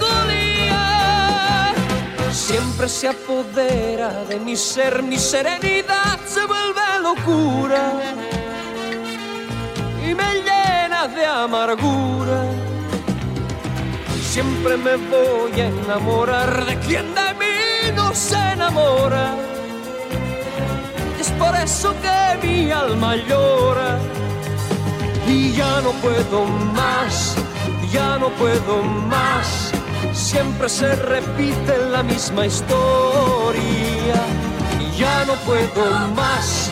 siempre se apodera de mi ser, mi serenidad se vuelve locura y me llena de amargura. Siempre me voy a enamorar de quien de mí no se enamora. Es por eso que mi alma llora y ya no puedo más, ya no puedo más siempre se repite la misma historia. Ya no puedo más,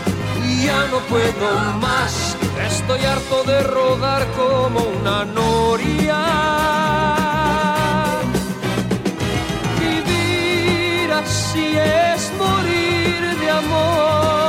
ya no puedo más, estoy harto de rodar como una noria. Vivir así es morir de amor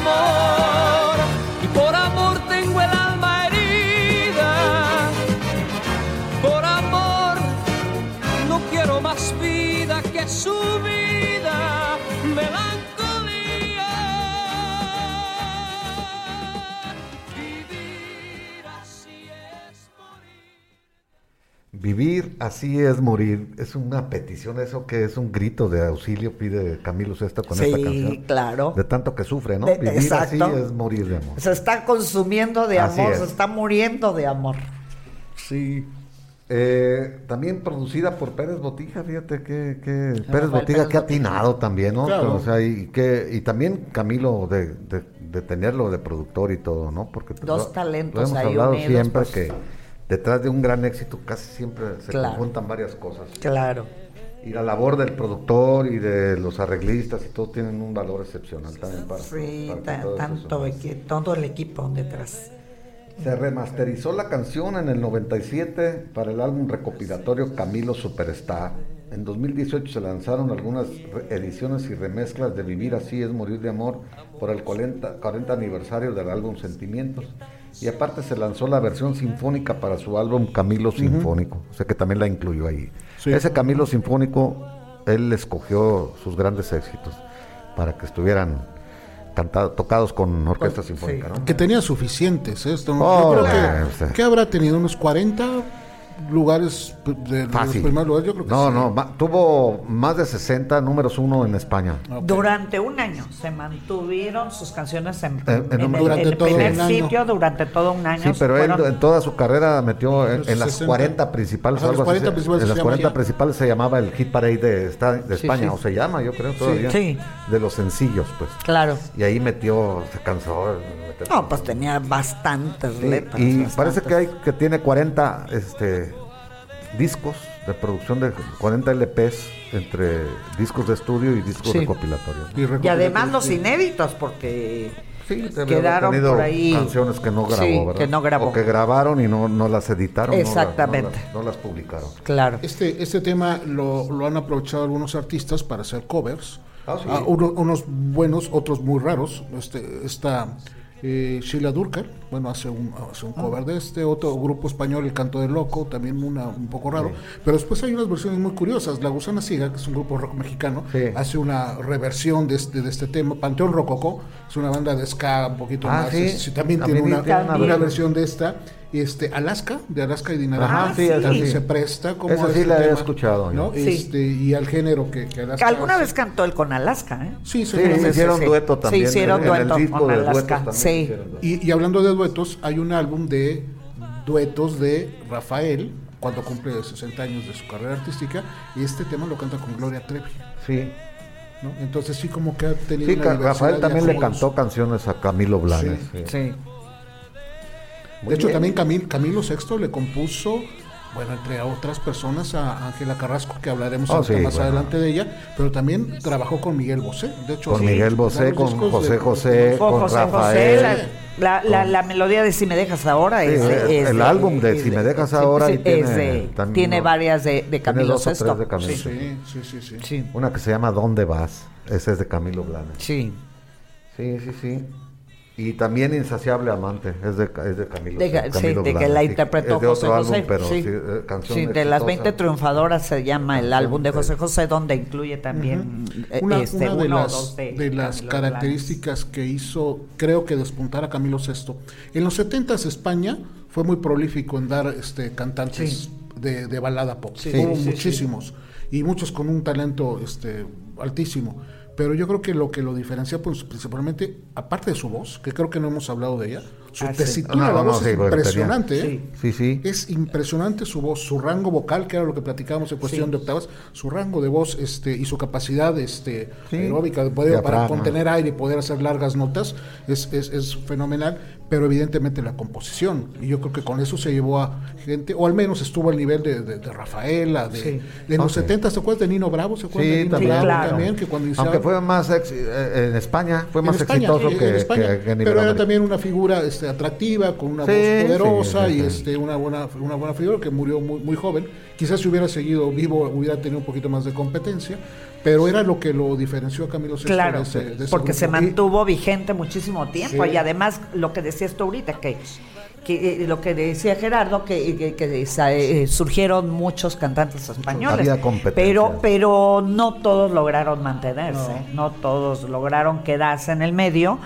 Amor y por amor tengo el alma herida. Por amor no quiero más vida que su vida, melancolía. Vivir así es morir. Es una petición, eso que es un grito de auxilio, pide Camilo Sesto con esta Sí, canción. claro. De tanto que sufre, ¿no? De- Vivir exacto. así es morir de amor. Se está consumiendo de Así amor, es. se está muriendo de amor. Sí. Eh, también producida por Pérez Botija, fíjate que, que Pérez Botija que Botija. atinado también, ¿no? Claro. O sea, y, que, y también Camilo de, de, de tenerlo de productor y todo, ¿no? Porque Dos lo- talentos lo hemos ahí hablado unidos, siempre pues. que detrás de un gran éxito casi siempre se Claro. conjuntan varias cosas. Claro. Y la labor del productor y de los arreglistas y todo tienen un valor excepcional también para, Sí, para todo tanto todo el equipo detrás. Se remasterizó la canción en el 97 para el álbum recopilatorio Camilo Superstar. En 2018 se lanzaron algunas ediciones y remezclas de Vivir así es morir de amor por el 40, 40 aniversario del álbum Sentimientos. Y aparte se lanzó la versión sinfónica para su álbum Camilo Sinfónico, o sea que también la incluyó ahí. Sí. Ese Camilo Sinfónico, él escogió sus grandes éxitos para que estuvieran cantado- tocados con orquesta sinfónica, sí. ¿no? Que tenía suficientes, ¿eh? Esto, Oh, yo creo eh, que habrá tenido unos 40 lugares de, de los Fácil. primeros lugares, yo creo que No, sí. no, ma- tuvo más de 60 números uno en España. Ok. Durante un año se mantuvieron sus canciones en, En- en el, durante en el todo primer un año. sitio durante todo un año. Sí, pero él Fueron- en toda su carrera metió en, en las 60. 40 principales. Ajá, algo así 40 se- principales en las llama 40 ya. principales se llamaba el Hit Parade de, esta- de Sí, España, sí. o se llama, yo creo todavía. Sí. De los sencillos, pues. Claro. Y ahí metió, se cansó. No, pues tenía bastantes Sí, letras. y bastantes. parece que hay que tiene 40 este discos de producción de 40 LPs entre discos de estudio y discos Sí. recopilatorios. Y, Y además los inéditos, porque Sí, quedaron por ahí. canciones que no grabó, Sí, ¿verdad? que no grabó. O que grabaron y no, no las editaron. no las- Exactamente. No las, no las publicaron. Claro. Este, este tema lo, lo han aprovechado algunos artistas para hacer covers. Ah, sí. Ah, uno- unos buenos, otros muy raros. Este, esta eh, Sheila Durkar, bueno, hace un, hace un cover de este. Otro grupo español, El Canto del Loco, también una, un poco raro. Pero después hay unas versiones muy curiosas. La Gusana Ciega, que es un grupo rock mexicano, Sí. hace una reversión de este, de este tema. Panteón Rococó, es una banda de ska un poquito Ah, más. sí. es- también También tiene una, una versión de esta. Este, Alaska, de Alaska y Dinarama, Ajá, sí, sí. se presta como Esa sí este la he tema, escuchado, ¿no? Sí. Este, y al género que, que Alaska Alguna hace. vez cantó él con Alaska, ¿eh? Sí, Sí, seguramente. hicieron sí. dueto Sí, también. hicieron en el dueto disco con de Alaska, sí. hicieron. Y, y hablando de duetos, hay un álbum de duetos de Rafael, cuando cumple 60 años de su carrera artística, y este tema lo canta con Gloria Trevi. Sí, ¿no? Entonces sí como que ha tenido sí una Rafael también le cantó canciones a Camilo Blanes. Sí. Sí. Sí. Muy De hecho, bien. también Camil- Camilo VI le compuso, bueno, entre otras personas, a Ángela Carrasco, que hablaremos Oh, sí, más bueno. adelante de ella, pero también trabajó con Miguel Bosé. De hecho, Con sí, Miguel Bosé, con José de- José, Con con José Rafael. José, la, la, la, la melodía de Si me dejas ahora Sí, es, el- es el de- álbum de Si me dejas sí, ahora sí, y tiene es de- también tiene varias de, de Camilo dos o Sesto. tres de Camilo Sí. Sí, sí, sí, sí. Sí. Una que se llama ¿Dónde vas? Ese es de Camilo Blanes. Sí. Sí, sí, sí. Y también Insaciable Amante, es de, es de Camilo. De, Camilo sí, de que la interpretó Es de José otro José. álbum, pero sí. sí, eh, canción Sí, de las exitosa. 20 triunfadoras se llama el álbum de José José, donde incluye también eh, Una, este, una de uno o las, dos de, de las Camilo características que hizo, creo que despuntar a Camilo VI. En los 70 España fue muy prolífico en dar este, cantantes Sí. de, de balada pop. Sí, Hubo sí, sí, muchísimos. Y muchos con un talento este, altísimo. Pero yo creo que lo que lo diferencia, pues, principalmente, aparte de su voz, que creo que no hemos hablado de ella, su Ah, sí. tesitura No, de la no, voz sí, es impresionante. ¿eh? Sí, sí. Es impresionante su voz, su rango vocal, que era lo que platicábamos en cuestión Sí. de octavas, su rango de voz este, y su capacidad este, Sí. aeróbica de poder para contener aire y poder hacer largas notas es, es, es fenomenal, pero evidentemente la composición. Y yo creo que con eso se llevó a gente, o al menos estuvo al nivel de, de, de Rafaela, de, Sí. de los Ok. 70, ¿se acuerdan de Nino Bravo? ¿Se acuerdan Sí, de Nino también. Bravo claro. también? Que cuando iniciaba- Aunque fue más ex- eh, en España, fue en más España, exitoso en que, España, que- que a nivel pero era también una figura este, este, atractiva, con una voz poderosa y este, una buena, una buena figura que murió muy, muy joven. Quizás si hubiera seguido vivo hubiera tenido un poquito más de competencia, pero era lo que lo diferenció a Camilo VI claro, porque se mantuvo vigente muchísimo tiempo y además lo que decías tú ahorita que que eh, lo que decía Gerardo que, que, eh, surgieron muchos cantantes españoles pero pero no todos lograron mantenerse no. todos lograron quedarse en el medio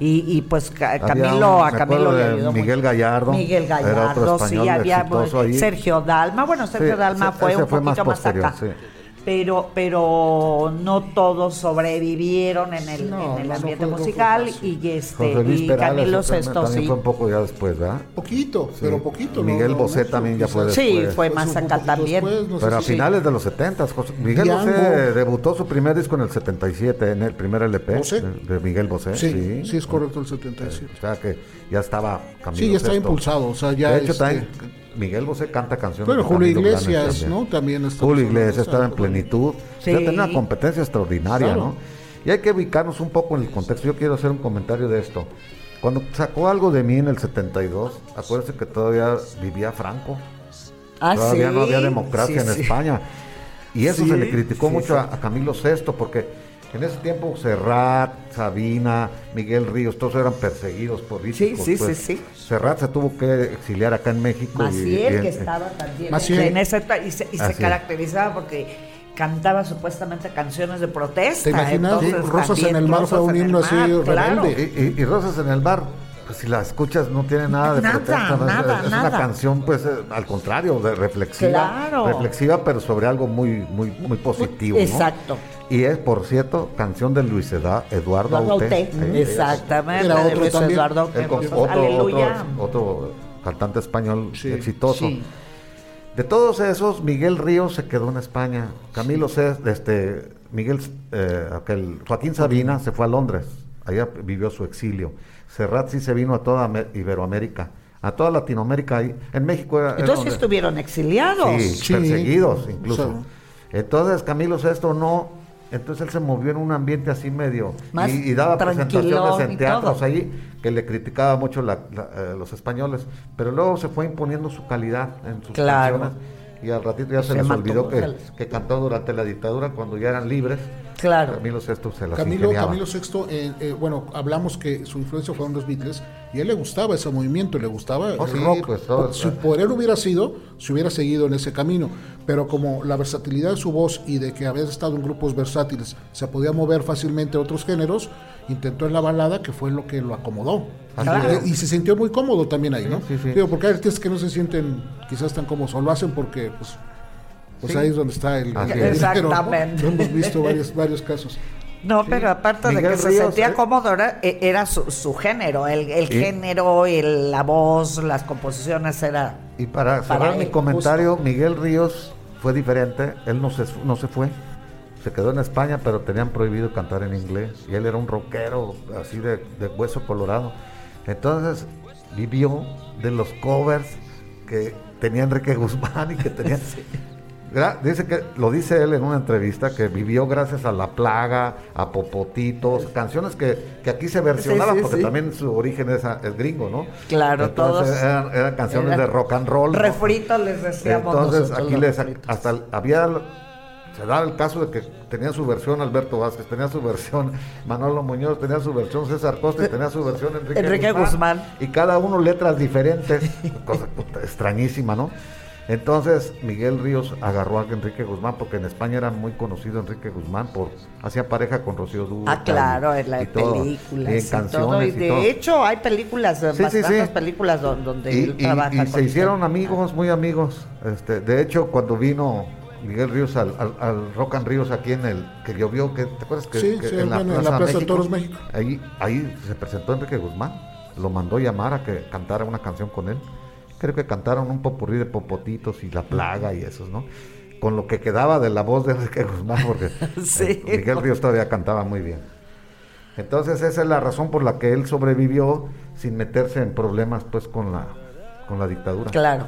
y, pues Camilo a Camilo le Miguel Gallardo Miguel Gallardo sí había Sergio Dalma bueno Sergio Dalma fue un poquito más, acá pero pero no todos sobrevivieron en el, en el ambiente musical y este y Camilo Sesto sí. fue un poco ya después ¿verdad? poquito pero poquito Miguel Bosé también ya fue después sí fue más acá también. pero a finales de los 70 Miguel Bosé debutó su primer disco en el 77 en el primer LP de, Miguel Bosé sí, sí, es correcto el 77 o sea que ya estaba Camilo sí ya está impulsado o sea ya de hecho este, Miguel Bosé canta canciones. Pero Julio Iglesias, ¿no? También está. Julio Iglesias estaba en plenitud. Sí. tenía una competencia extraordinaria, ¿no? Y hay que ubicarnos un poco en el contexto. Yo quiero hacer un comentario de esto. Cuando sacó algo de mí en el 72, acuérdense que todavía vivía Franco. Ah, todavía no había democracia en España. Y eso se le criticó mucho a, a Camilo VI porque en ese tiempo Serrat, Sabina, Miguel Ríos, todos eran perseguidos por Sí, sí, pues. sí, sí. Serrat se tuvo que exiliar acá en México. Maciel, que estaba también en ese, y, se, y se caracterizaba porque cantaba supuestamente canciones de protesta. ¿Te imaginas? Rosas en el mar fue un himno así rebelde. Y, Rosas en el mar, pues si la escuchas no tiene nada de protesta. Nada, es, una canción, pues, eh, al contrario, de reflexiva. Reflexiva, pero sobre algo muy, muy, muy positivo. Exacto. Y es, por cierto, canción de Luis Eduardo Aute. Exactamente, Era otro Luis Eduardo otro, otro, cantante español exitoso. De todos esos, Miguel Ríos se quedó en España. Camilo C, este, Miguel, eh, aquel, Joaquín Sabina se fue a Londres. Allá vivió su exilio. Serrat sí se vino a toda Iberoamérica a toda Latinoamérica. En México era, Entonces estuvieron exiliados. Sí, perseguidos incluso. Entonces Camilo VI no entonces él se movió en un ambiente así medio y, daba presentaciones en teatros ahí que le criticaba mucho eh, los españoles, pero luego se fue imponiendo su calidad en sus canciones. Y al ratito ya se, les olvidó que, que, cantó durante la dictadura cuando ya eran libres. Claro. Camilo VI se las Camilo, Camilo VI, eh, eh, bueno, hablamos que su influencia fueron los Beatles y a él le gustaba ese movimiento, le gustaba oh, el rock. Pues, todo, si por él hubiera sido, se hubiera seguido en ese camino. Pero como la versatilidad de su voz y de que había estado en grupos versátiles se podía mover fácilmente a otros géneros, intentó en la balada que fue lo que lo acomodó. Y, se sintió muy cómodo también ahí, ¿no? Sí, sí. porque hay artistas que no se sienten quizás tan cómodos, o lo hacen porque pues, pues ahí es donde está el, Exactamente. hemos visto varios, varios casos. No, pero aparte de que se sentía cómodo, era, e, su, género, el, el género, el, la voz, las composiciones, era... Y para, cerrar mi comentario, Miguel Ríos fue diferente, él no se, no se fue, se quedó en España, pero tenían prohibido cantar en inglés, y él era un rockero así de, de hueso colorado. Entonces vivió de los covers que tenía Enrique Guzmán y que tenía... Dice que, lo dice él en una entrevista, que vivió gracias a La Plaga, a Popotitos, canciones que, aquí se versionaban, porque también su origen es, es, gringo, ¿no? Claro, Entonces, todos. Eran, canciones de rock and roll. Refritos les decíamos. Entonces aquí les, hasta había, se da el caso de que tenía su versión Alberto Vázquez, tenía su versión Manolo Muñoz, tenía su versión César Costa y tenía su versión Enrique, Enrique Guzmán. Y cada uno letras diferentes, cosa extrañísima, ¿no? Entonces Miguel Ríos agarró a Enrique Guzmán porque en España era muy conocido Enrique Guzmán por hacía pareja con Rocío Dúrcal. Ah, claro, en la película. en canciones y, de hecho hay películas, bastantes películas donde y, él trabaja. Y, se hicieron amigos, muy amigos. Este, de hecho, cuando vino Miguel Ríos al, Rock and Ríos aquí en el que llovió, que ¿te acuerdas que, sí, en, la, Plaza, de Toros México? Ahí, ahí se presentó Enrique Guzmán, lo mandó llamar a que cantara una canción con él creo que cantaron un popurrí de popotitos y la plaga y esos, ¿no? Con lo que quedaba de la voz de Enrique Guzmán, porque eh, Miguel Ríos todavía cantaba muy bien. Entonces esa es la razón por la que él sobrevivió sin meterse en problemas pues con la con la dictadura. Claro.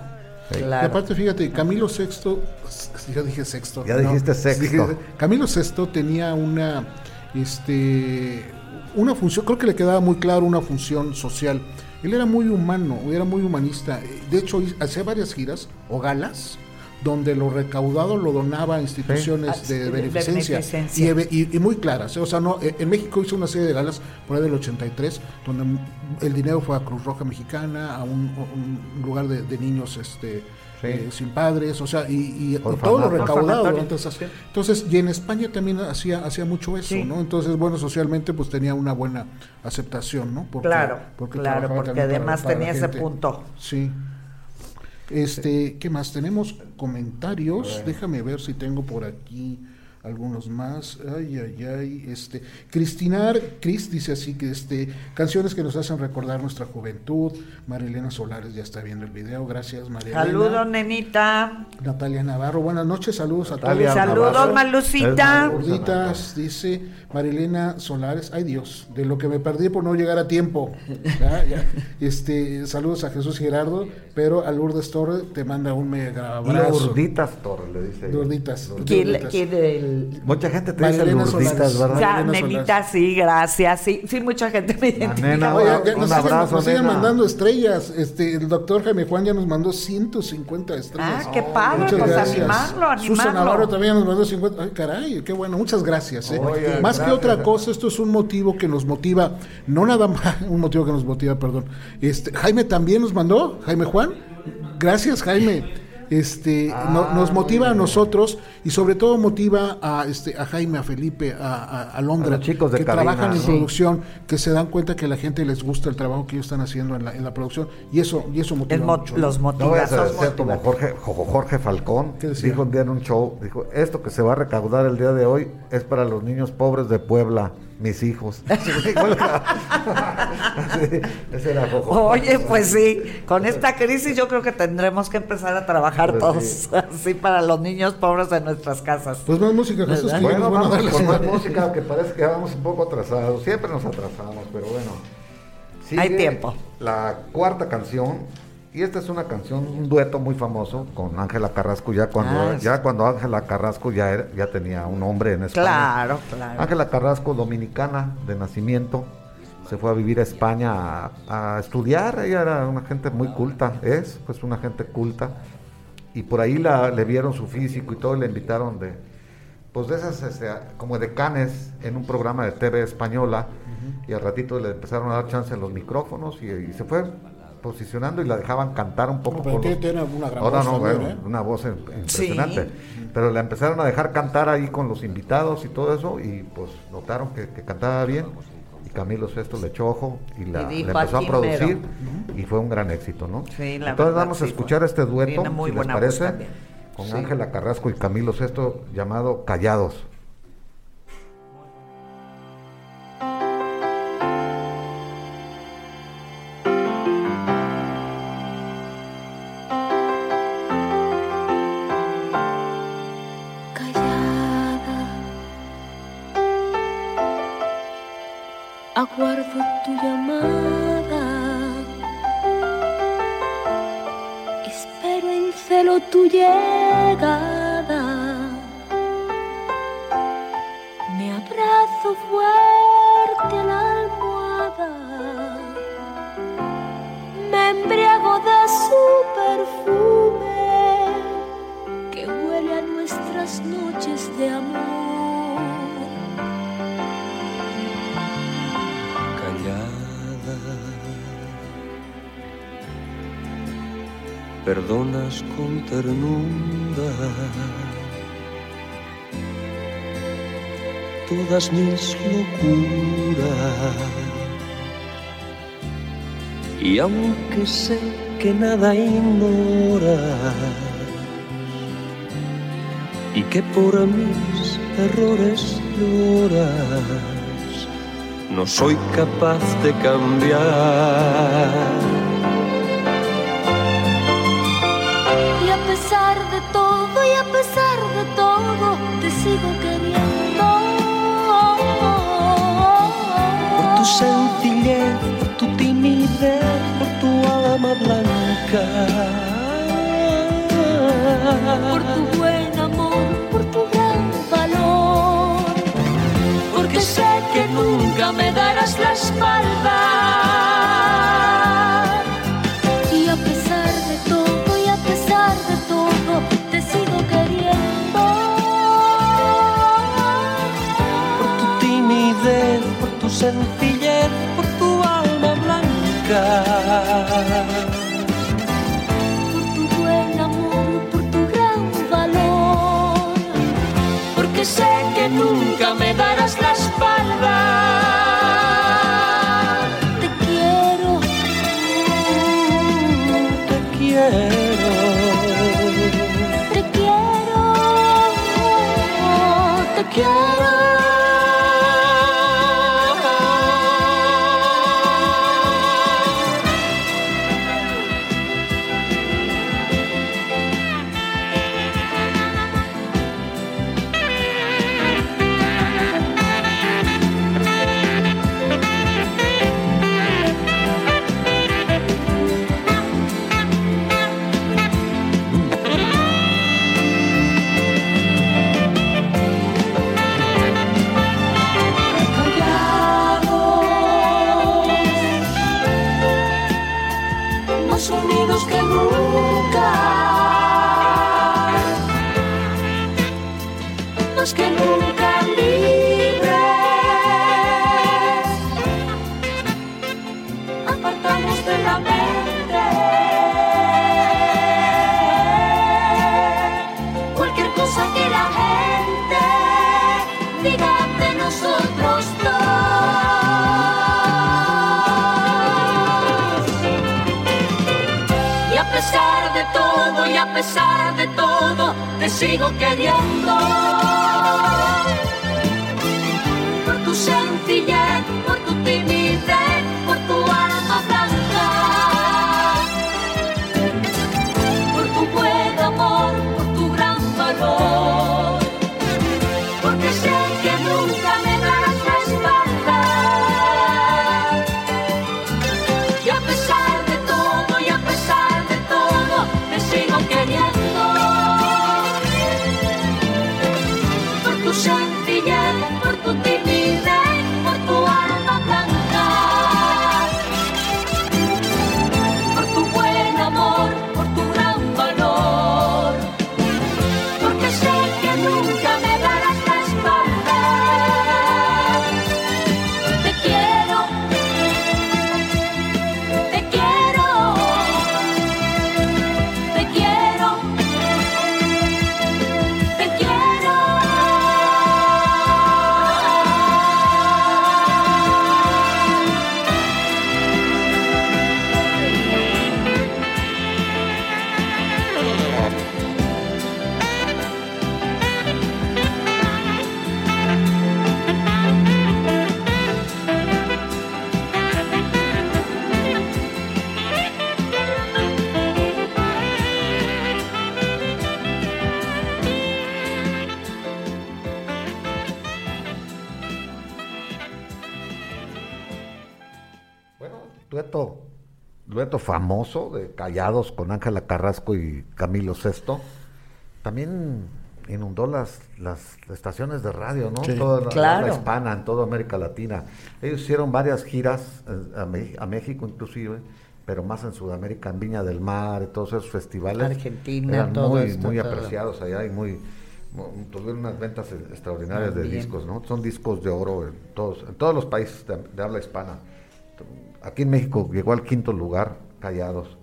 Y aparte, fíjate, Camilo VI, yo dije sexto. Ya dijiste sexto. Camilo VI tenía una, este, una función, creo que le quedaba muy claro una función social Él era muy humano, era muy humanista. De hecho, hacía varias giras o galas donde lo recaudado lo donaba a instituciones sí. de, de, beneficencia, beneficencia. Y, y, muy claras. O sea, no, en México hizo una serie de galas por ahí del 83, donde el dinero fue a Cruz Roja Mexicana, a un, un lugar de, de, niños este. Eh, sin padres, o sea, y, y todo lo recaudado. Entonces, entonces, y en España también hacía, hacía mucho eso, sí. ¿no? Entonces, bueno, socialmente pues tenía una buena aceptación, ¿no? Porque, claro, porque claro, porque además para, para tenía ese punto. Sí. Este, ¿qué más? Tenemos comentarios. Déjame ver si tengo por aquí algunos más. Ay, ay, ay. Este, Cristinar, Cris dice así que este, canciones que nos hacen recordar nuestra juventud. Marilena Solares ya está viendo el video. Gracias, Marilena. Saludos, nenita. Natalia Navarro, buenas noches, saludos a Natalia todos. Saludos, Navarro. Malucita. Gorditas, dice Marilena Solares. Ay Dios, de lo que me perdí por no llegar a tiempo. Ya, ya. Este, saludos a Jesús Gerardo, pero a Lourdes Torres te manda un mega abrazo. Lourditas Torres, le dice. Lourditas. ¿Quién, quién el... Mucha gente te dice Solares. ¿verdad? O sea, nenita, Solares. sí, gracias. Sí, sí, mucha gente me identifica. nena, Oye, Un nos siguen- abrazo, nos siguen mandando estrellas. Este, el doctor Jaime Juan ya nos mandó 150 estrellas. Ah, qué padre, Muchas pues gracias. animarlo, Susan animarlo. Navarro también nos mandó 50. Ay, caray, qué bueno. Muchas gracias. ¿eh? Oye, más que otra cosa, esto es un motivo que nos motiva, no nada más, un motivo que nos motiva, perdón. Este, Jaime también nos mandó, Jaime Juan. Gracias, Jaime. Este, Ah, no- nos motiva a nosotros y sobre todo motiva a este a Jaime, a Felipe, a, a, a Londra, los chicos de que cabina, trabajan en producción, que se dan cuenta que a la gente les gusta el trabajo que ellos están haciendo en la, en la producción y eso y eso motiva mo- mucho, los No voy a ser como Jorge, Jo- Jorge Falcón, dijo un día en un show, dijo, esto que se va a recaudar el día de hoy es para los niños pobres de Puebla, mis hijos. Ese era. Oye, pues sí, con esta crisis yo creo que tendremos que empezar a trabajar Pues todos sí. así para los niños pobres de nuestras casas. Pues más música, Jesús, que Bueno, vamos la con más música, que parece que vamos un poco atrasados. Siempre nos atrasamos, pero bueno. Sigue Hay tiempo. La cuarta canción, y esta es una canción, un dueto muy famoso con Ángela Carrasco, ya cuando Ah, ya cuando Ángela Carrasco ya, era- ya tenía un nombre en España. Claro, claro. Ángela Carrasco, dominicana de nacimiento, se fue a vivir a España a, a estudiar. Ella era una gente muy culta, es pues una gente culta. Y por ahí la, le vieron su físico y todo, y le invitaron de, pues de esas, este, como de canes en un programa de TV española. Y al ratito le empezaron a dar chance en los micrófonos y, y se fue posicionando y la dejaban cantar un poco. Pero por tiene- los- tiene una gran Ahora voz no, también, bueno, ¿eh? una voz im- impresionante. Pero la empezaron a dejar cantar ahí con los invitados y todo eso y pues notaron que, que cantaba bien y Camilo Sesto le echó ojo y la, Y empezó a "Aquí producir mero". y fue un gran éxito, ¿no? Sí, la Entonces verdad, vamos a escuchar este dueto, si les parece, con Sí. Ángela Carrasco y Camilo Sesto llamado Callados. Con ternura todas mis locuras. Y aunque sé que nada ignoras y que por mis errores lloras, no soy capaz de cambiar. Pesar de todo, y a pesar de todo, te sigo queriendo. Por tu sencillez, por tu timidez, por tu alma blanca. Por tu buen amor, por tu gran valor. Porque sé que nunca me darás la espalda. Sencillez, por te sigo famoso de Callados con Ángela Carrasco y Camilo Sesto. También inundó las, las estaciones de radio, ¿no? Sí. Toda la, Claro. la hispana, en toda América Latina. Ellos hicieron varias giras eh, a, México inclusive, pero más en Sudamérica, en Viña del Mar, y todos esos festivales. Argentina, eran todo muy, esto, muy todo. apreciados allá y muy mu- tuvieron unas ventas e- extraordinarias de discos, ¿no? Son discos de oro en todos, en todos los países de, de habla hispana. Aquí en México llegó al quinto lugar, callados,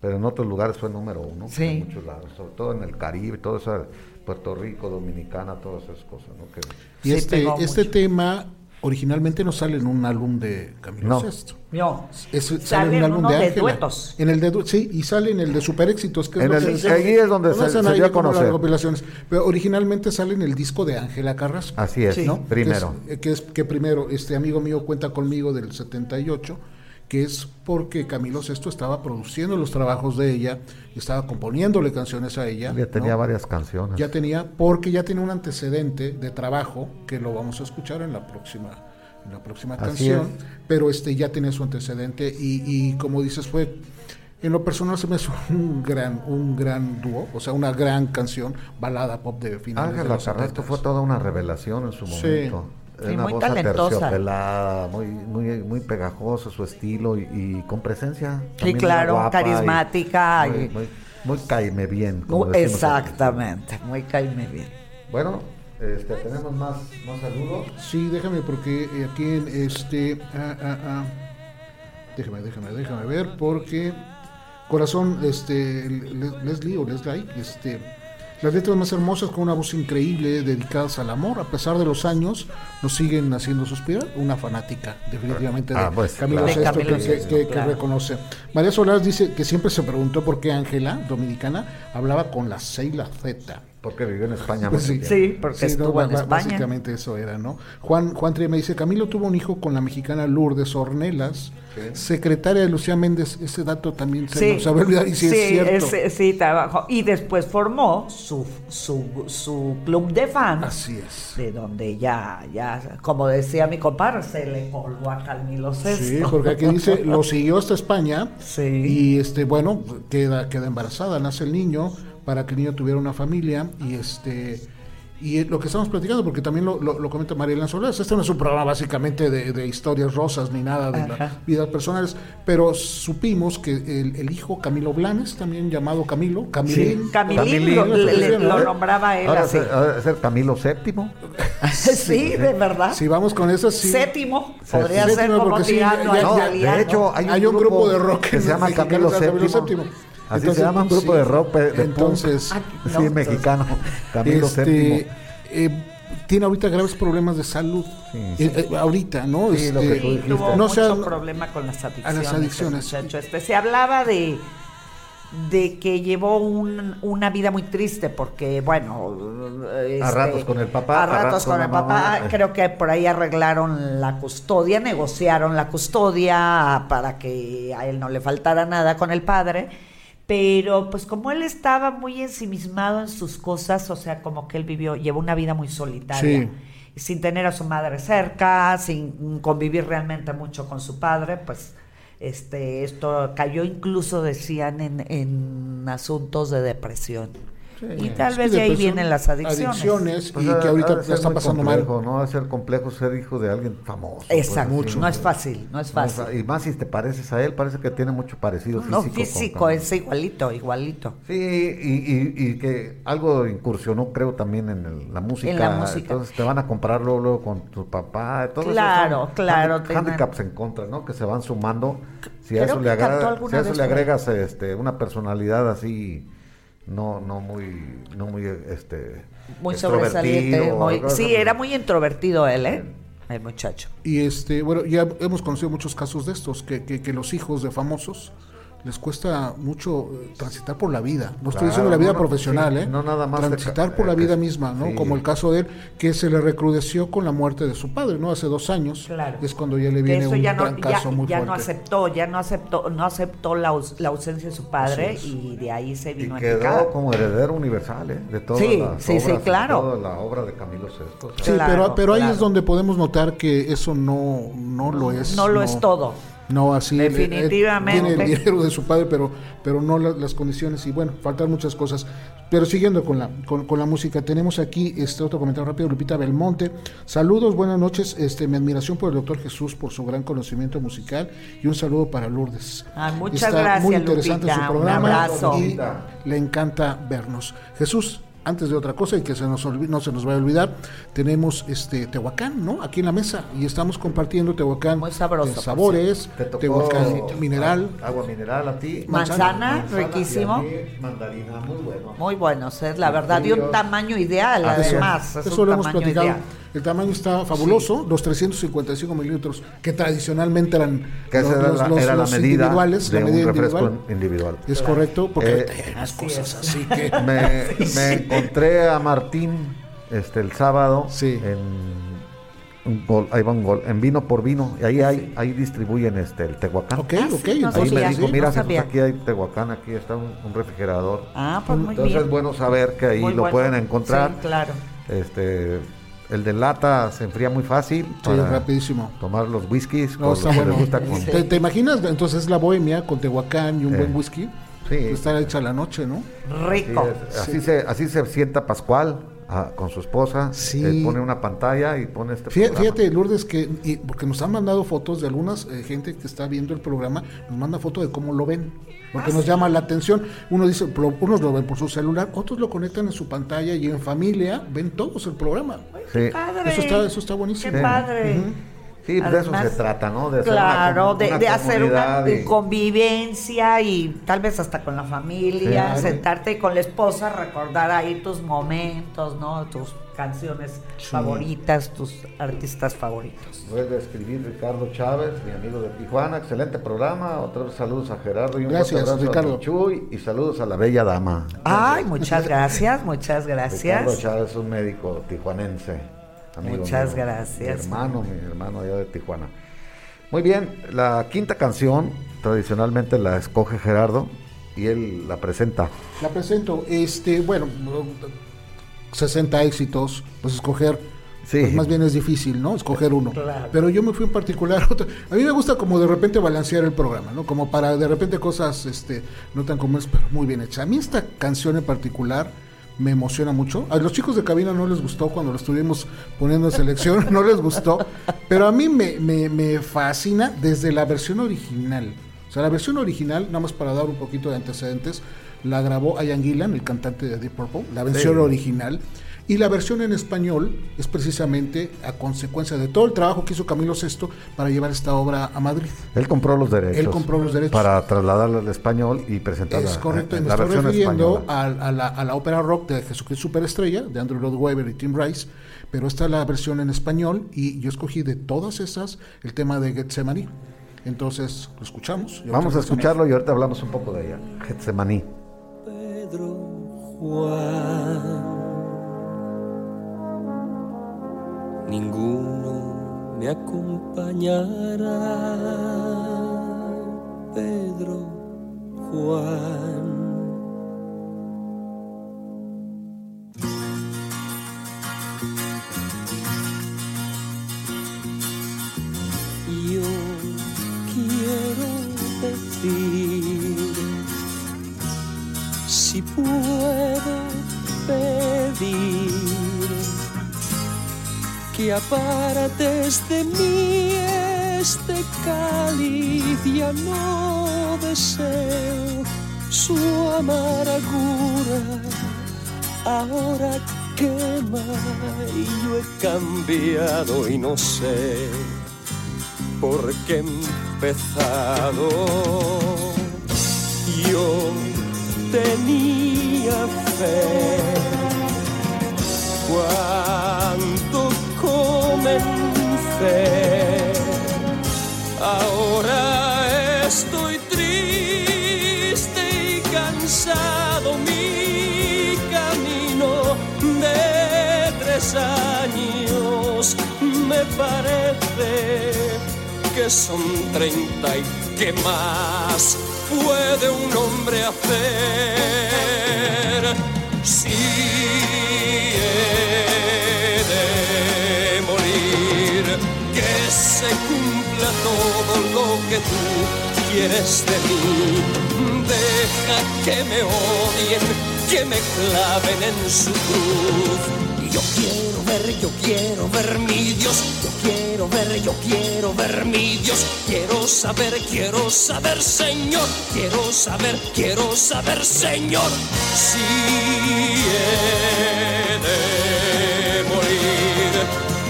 pero en otros lugares fue número uno, Sí. en muchos lados, sobre todo en el Caribe, todo eso, Puerto Rico, Dominicana, todas esas cosas, ¿no? Que, Y Sí, este, este mucho. tema originalmente no sale en un álbum de Camilo No. Sesto. No, Es- sale sale en en un álbum uno de de Ángela. duetos. En el de sí, y sale en el de Super Éxitos, que En lo el- que ahí es donde se- se dio a como las conocer. recopilaciones. Pero originalmente sale en el disco de Ángela Carrasco. así es, Sí. ¿no? Primero. Que es, que es que primero, este amigo mío cuenta conmigo del 78, que es porque Camilo Sesto estaba produciendo los trabajos de ella estaba componiéndole canciones a ella. Ya tenía ¿no? varias canciones. Ya tenía, porque ya tiene un antecedente de trabajo que lo vamos a escuchar en la próxima, en la próxima Así canción, es. pero este ya tiene su antecedente y, y como dices fue en lo personal se me hizo un gran, un gran dúo, o sea una gran canción, balada pop de finales de Ángela 70s. fue toda una revelación en su momento. Sí, una muy voz talentosa. muy, muy, muy pegajoso su estilo y, y con presencia. Sí, claro, guapa y carismática. Muy, y- muy, muy caime bien. como Muy- decimos aquí. exactamente, muy caime bien. Bueno, Este, tenemos más, más saludos. Sí, déjame porque eh, aquí en este... Ah, ah, ah. Déjame, déjame, déjame ver porque... Corazón, este, Leslie o Leslie, este las letras más hermosas con una voz increíble dedicadas al amor, a pesar de los años, nos siguen haciendo suspirar. Una fanática, definitivamente, de ah, pues, Camilo Sesto, que, reconoce. María Solás dice que siempre se preguntó por qué Ángela, dominicana, hablaba con la C y la Z. Porque vivió en España. Pues sí, porque estuvo en España. Básicamente eso era, ¿no? Juan, Juan me dice, Camilo tuvo un hijo con la mexicana Lourdes Ornelas, secretaria de Lucía Méndez, ese dato también se nos olvidado y sí, es cierto. sí, trabajó. Y después formó su, su, su club de fans. Así es. De donde ya, ya, como decía mi compadre, se le colgó a Camilo Sesto. Sí, porque aquí dice, lo siguió hasta España. Sí. Y este, bueno, queda, queda embarazada, nace el niño para que el niño tuviera una familia y este y lo que estamos platicando, porque también lo, lo, comenta Mariela Solas, este no es un programa básicamente de, historias rosas ni nada de las vidas personales, pero supimos que el, hijo Camilo Blanes, también llamado Camilo, Camilín, Camilín, lo, nombraba él así. Ser, Camilo VII. sí, de verdad. Si vamos con eso, sí. Séptimo, podría ser como sí, De hecho, hay un, grupo, de rock que se llama Camilo VII. Así se llama un grupo de rock de entonces, sí, mexicano, Camilo este, eh, tiene ahorita graves problemas de salud. Eh, eh, ahorita, ¿no? Sí, lo que este, tuvo no mucho problema con las adicciones. A las adicciones. Este, se hablaba de de que llevó un, una vida muy triste porque bueno este, a ratos con el papá a ratos, con, el papá creo que por ahí arreglaron la custodia negociaron la custodia para que a él no le faltara nada con el padre pero pues como él estaba muy ensimismado en sus cosas, o sea, como que él vivió, llevó una vida muy solitaria, sin tener a su madre cerca, sin convivir realmente mucho con su padre, pues este esto cayó incluso decían en, en asuntos de depresión y tal vez de ahí vienen las adicciones. y que ahorita está pasando mal. ¿no? Va a ser complejo ser hijo de alguien famoso. Pues, Exacto, no es fácil, no es fácil. y más si te pareces a él, parece que tiene mucho parecido físico. No, físico, es igualito, igualito. Sí, y, y, que algo incursionó, creo, también en la música. En la música. Entonces te van a comprarlo luego con tu papá. Todo claro, claro. handicaps en contra, ¿no? Que se van sumando. Si a eso, le, agrega, si a eso le agregas este, una personalidad así no no muy no muy este muy sobresaliente sí era muy introvertido él eh el muchacho. Y este bueno ya hemos conocido muchos casos de estos que, que, que los hijos de famosos les cuesta mucho eh, transitar por la vida. No estoy diciendo la vida profesional, ¿eh? No nada más. Transitar por la vida misma, ¿no? Como el caso de él, que se le recrudeció con la muerte de su padre, ¿no? Hace dos años. Claro. Es cuando ya le viene un ya no, caso muy ya no aceptó, ya no aceptó, no aceptó la, la ausencia de su padre y de ahí se vino y quedó como heredero universal, ¿eh? De todas sí, las sí, obras, sí, claro. toda la obra de Camilo VI. Sí, pero, pero ahí es donde podemos notar que eso no, no lo es. No lo es todo. No, así definitivamente tiene el dinero de su padre, pero pero no las condiciones y bueno, faltan muchas cosas. Pero siguiendo con la con, la música, tenemos aquí este otro comentario rápido, Lupita Belmonte. Saludos, buenas noches. Este mi admiración por el doctor Jesús por su gran conocimiento musical y un saludo para Lourdes. Ah, muchas gracias, muy interesante su programa y le encanta vernos. Jesús, antes de otra cosa y que se nos no se nos vaya a olvidar, tenemos este Tehuacán, ¿no? Aquí en la mesa y estamos compartiendo Tehuacán Muy sabroso, sabores, Tehuacán mineral, agua mineral a ti, manzana, riquísimo, mandarina muy bueno. Muy buenos, es la verdad, de un tamaño ideal, además, eso, lo hemos platicado. El tamaño está fabuloso, los 355 mililitros que tradicionalmente eran los, era la medida individuales, de la medida un refresco individual. Es correcto, porque eh, hay unas cosas así que... Me, encontré a Martín este el sábado en un gol, ahí va un gol, en vino por vino, y ahí hay, ahí distribuyen este el Tehuacán. Ok, ah, ok. ahí me dijo, mira, aquí hay Tehuacán, aquí está un, refrigerador. Ah, pues muy Entonces es bueno saber que ahí lo pueden encontrar. Sí, claro. Este, el de lata se enfría muy fácil. Sí, rapidísimo. Tomar los whiskies. No, está bueno. ¿Te, imaginas? Entonces la bohemia con Tehuacán y un buen whisky. Sí. Está hecha la noche, ¿no? Rico. Así, se, así se sienta Pascual con su esposa, sí. Eh, pone una pantalla y pone este fíjate, Fíjate, Lourdes, que porque nos han mandado fotos de algunas eh, gente que está viendo el programa, nos manda fotos de cómo lo ven, porque ah, nos llama la atención. Uno dice, unos lo ven por su celular, otros lo conectan en su pantalla y en familia ven todos el programa. sí. padre. Eso está, eso está buenísimo. Qué padre. Sí, de eso se trata, ¿no? De claro, de, hacer una convivencia y tal vez hasta con la familia, sentarte con la esposa, recordar ahí tus momentos, ¿no? Tus canciones favoritas, tus artistas favoritos. Vuelve a escribir Ricardo Chávez, mi amigo de Tijuana, excelente programa. Otros saludos a Gerardo y un gracias, Ricardo. Chuy y saludos a la bella dama. Ay, muchas gracias, muchas gracias. Ricardo Chávez, un médico tijuanense. Muchas gracias. Mi hermano, mi hermano allá de Tijuana. Muy bien, la quinta canción tradicionalmente la escoge Gerardo y él la presenta. La presento, este, bueno, 60 éxitos, pues escoger Sí. Pues más bien es difícil, ¿no? Escoger uno. Pero yo me fui en particular a mí me gusta como de repente balancear el programa, ¿no? Como para de repente cosas este no tan comunes, pero muy bien hechas. A mí esta canción en particular me emociona mucho. A los chicos de cabina no les gustó cuando lo estuvimos poniendo en selección, no les gustó, pero a mí me, me, fascina desde la versión original. O sea, la versión original, nada más para dar un poquito de antecedentes, la grabó Ian Gillan, el cantante de Deep Purple, la versión original. Y la versión en español es precisamente a consecuencia de todo el trabajo que hizo Camilo VI para llevar esta obra a Madrid. Él compró los derechos. Él compró los derechos. Para trasladarla al español y presentarla. Es correcto, me estoy refiriendo a, la, a, la, ópera rock de Jesucristo Superestrella, de Andrew Lloyd Webber y Tim Rice, pero esta es la versión en español y yo escogí de todas esas el tema de Getsemaní. Entonces, lo escuchamos. Vamos a escucharlo y ahorita hablamos un poco de ella. Getsemaní. Pedro Juan ninguno me acompañará. Pedro, Juan. Puedo pedir que apartes de mí este cáliz, ya no deseo su amargura, ahora quema y yo he cambiado y no sé por qué he empezado. Yo tenía fe cuando comencé. Ahora estoy triste y cansado. Mi camino de tres años me parece que son treinta y que más puede un hombre hacer. Si se cumpla todo lo que tú quieres de mí. Deja que me odien, que me claven en su cruz. Yo quiero ver, yo quiero ver mi Dios. Quiero ver, yo quiero ver mi Dios. Quiero saber, quiero saber, Señor. Quiero saber, quiero saber, Señor. Si he de morir,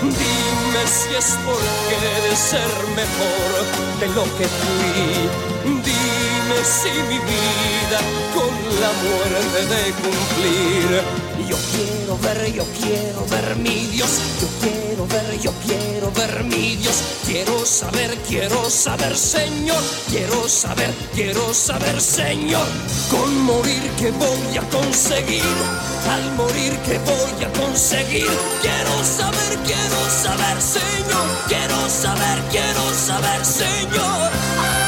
dime si es porque de ser mejor de lo que fui. Si mi vida con la muerte de cumplir. Yo quiero ver, yo quiero ver mi Dios. Yo quiero ver, yo quiero ver mi Dios. Quiero saber, quiero saber, Señor. Quiero saber, quiero saber, Señor. Con morir que voy a conseguir. Al morir que voy a conseguir. Quiero saber, quiero saber, Señor. Quiero saber, quiero saber, Señor.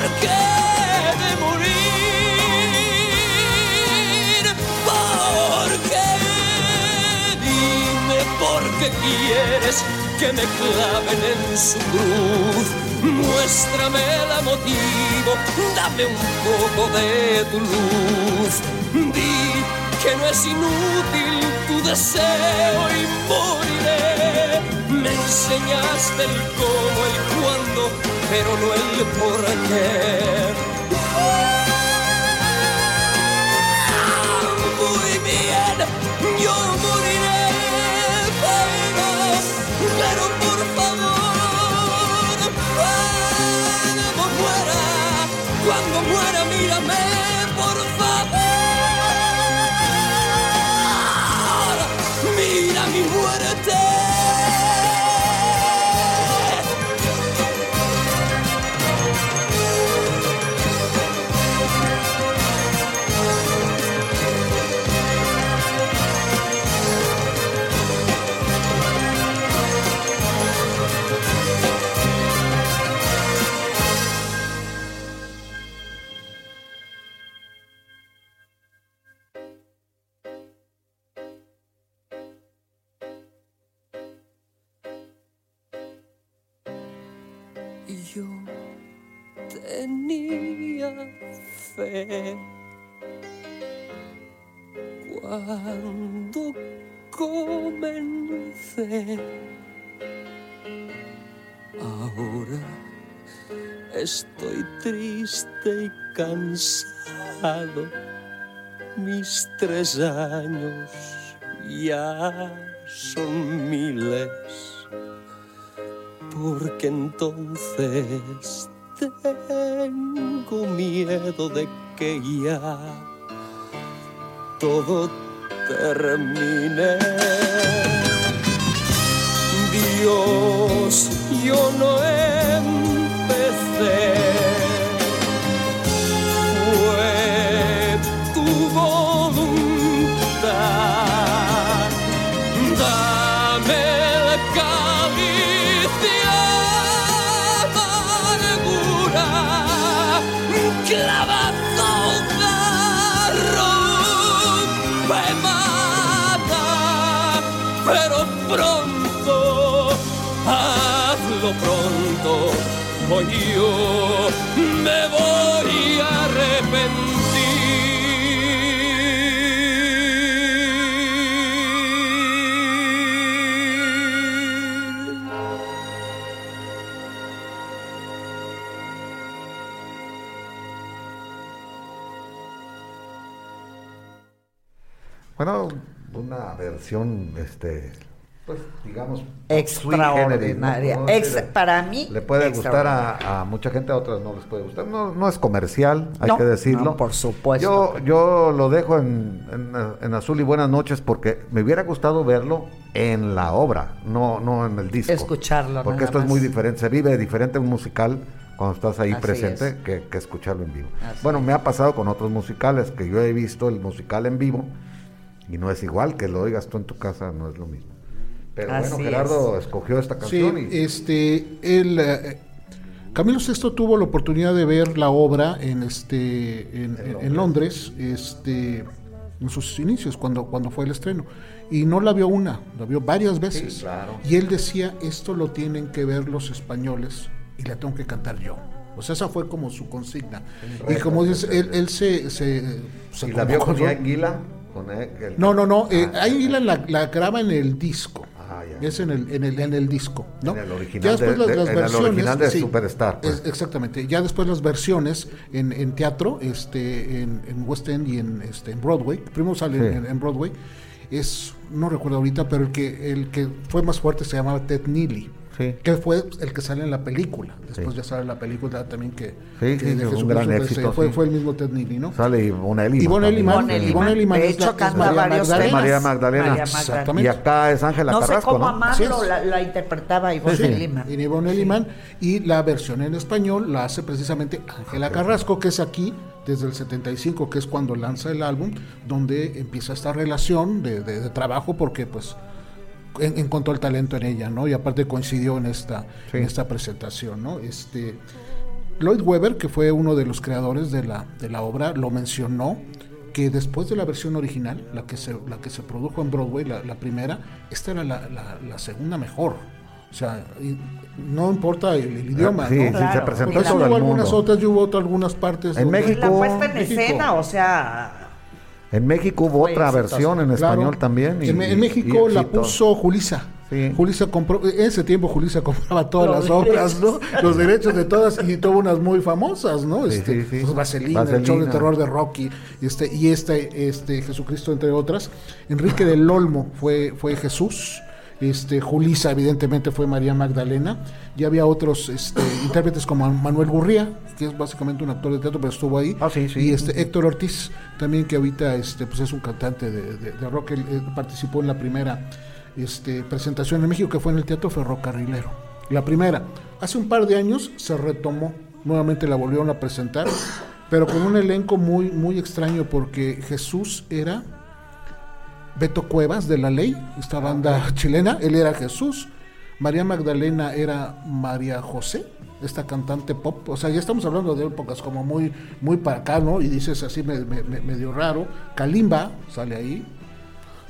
¿Por qué de morir? ¿Por qué? Dime por qué quieres que me claven en su cruz muéstrame el motivo, dame un poco de tu luz. Di que no es inútil tu deseo y moriré. Me enseñaste el cómo, el cuándo, pero no el por qué. Muy bien, yo moriré, pero, pero por favor, cuando muera, cuando muera, mírame, Ahora estoy triste y cansado. Mis tres años ya son miles porque entonces tengo miedo de que ya todo termine. Dios, yo no empecé. Bueno, una versión, este, pues digamos, Extraordinaria. generis, Ex- ¿no? para mí, Le puede gustar a, a mucha gente, a otras no les puede gustar. No, no es comercial, hay No, que decirlo. no, por supuesto. Yo, yo lo dejo en, en- en azul y buenas noches porque me hubiera gustado verlo en la obra, no, no en el disco. Escucharlo, Porque esto es más. muy diferente, se vive diferente un musical cuando estás ahí Así presente es. que, que escucharlo en vivo. Así bueno, me ha pasado con otros musicales que yo he visto el musical en vivo y no es igual que lo oigas tú en tu casa, no es lo mismo. Pero Así bueno, Gerardo es. escogió esta Sí, canción y este, el, eh, Camilo VI tuvo la oportunidad de ver la obra en este, en, en- en Londres, este, en sus inicios, cuando, cuando fue el estreno, y no la vio una, la vio varias veces. claro. Y él decía, esto lo tienen que ver los españoles y la tengo que cantar yo. O sea, esa fue como su consigna. Y como dices, él, él se, se, se ¿Y la vio con Gillan? Con el- el- no, no, no. eh, Ah, ahí la, la, la graba en el disco. Ah, ya. Es en el, en el, en el disco, ¿no? En el original Ya después de- las, de- en el versiones. original de Superstar, pues. es- exactamente. Ya después las versiones en, en teatro, este, en, en West End y en, este, en Broadway. Primero sale Sí. en, en Broadway. Es, no recuerdo ahorita, pero el que, el que fue más fuerte se llamaba Ted Neely. Sí. Que fue el que sale en la película. Después Sí. ya sale la película también que, Sí, que de un gran éxito, Fue, sí. fue el mismo Ted Neely, ¿no? Sale Ivonne Elliman. Ivonne. Elliman De hecho, es canta María varios Magdalena. temas. María Magdalena. María Magdalena. Exactamente. Y acá es Ángela No sé Carrasco, cómo ¿no? amarlo, es. la, la interpretaba Ivonne Sí, Lima. y Ivonne. Y la versión en español la hace precisamente Ángela Carrasco, que es aquí desde el 75, que es cuando lanza el álbum, donde empieza esta relación de, de- de trabajo, porque pues en- encontró el talento en ella, ¿no? Y aparte coincidió en esta, Sí. en esta presentación, ¿no? Este, Lloyd Webber, que fue uno de los creadores de la, de la obra, lo mencionó que después de la versión original, la que se, la que se produjo en Broadway, la, la primera, esta era la, la- la segunda mejor. O sea, no importa el, idioma. Sí, ¿no? sí, se presentó Entonces todo hubo el algunas otras y hubo otras, algunas partes. En donde- México- La puesta en México. escena, o sea, En México hubo Fue otra versión en Claro. español también. y- en, en y- México y la puso Julisa. Sí. Julisa compró, en ese tiempo Julisa compraba todas Los las obras, ¿no? Los derechos de todas y tuvo unas muy famosas, ¿no? Este, sí, sí. pues, Vaselina, el show de terror de Rocky, este, y este, este Jesucristo, entre otras. Enrique del Olmo fue, fue Jesús. Este, Julisa, evidentemente, fue María Magdalena. Y había otros este, intérpretes como Manuel Gurría, que es básicamente un actor de teatro, pero estuvo ahí. Ah, sí, sí. Y este, Héctor Ortiz, también que ahorita este, pues es un cantante de, de- de rock. Él, él participó en la primera este, presentación en México, que fue en el Teatro Ferrocarrilero. La primera. Hace un par de años se retomó, nuevamente la volvieron a presentar, pero con un elenco muy, muy extraño, porque Jesús era Beto Cuevas de La Ley, esta banda chilena, él era Jesús. María Magdalena era María José, esta cantante pop. O sea, ya estamos hablando de épocas como muy, muy para acá, ¿no? Y dices así me- me- me- medio raro. Kalimba sale ahí.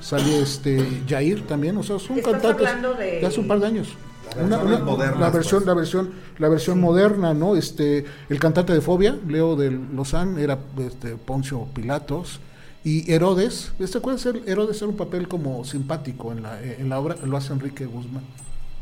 Sale este Jair también, o sea, son Estás cantantes hablando de- hace un par de años. Una- modernas, la versión, pues. la versión, la versión moderna, ¿no? Este, el cantante de Fobia, Leo de Lozán, era este, Poncio Pilatos. Y Herodes, ¿te acuerdas? El- Herodes era un papel como simpático en la, en la obra, lo hace Enrique Guzmán.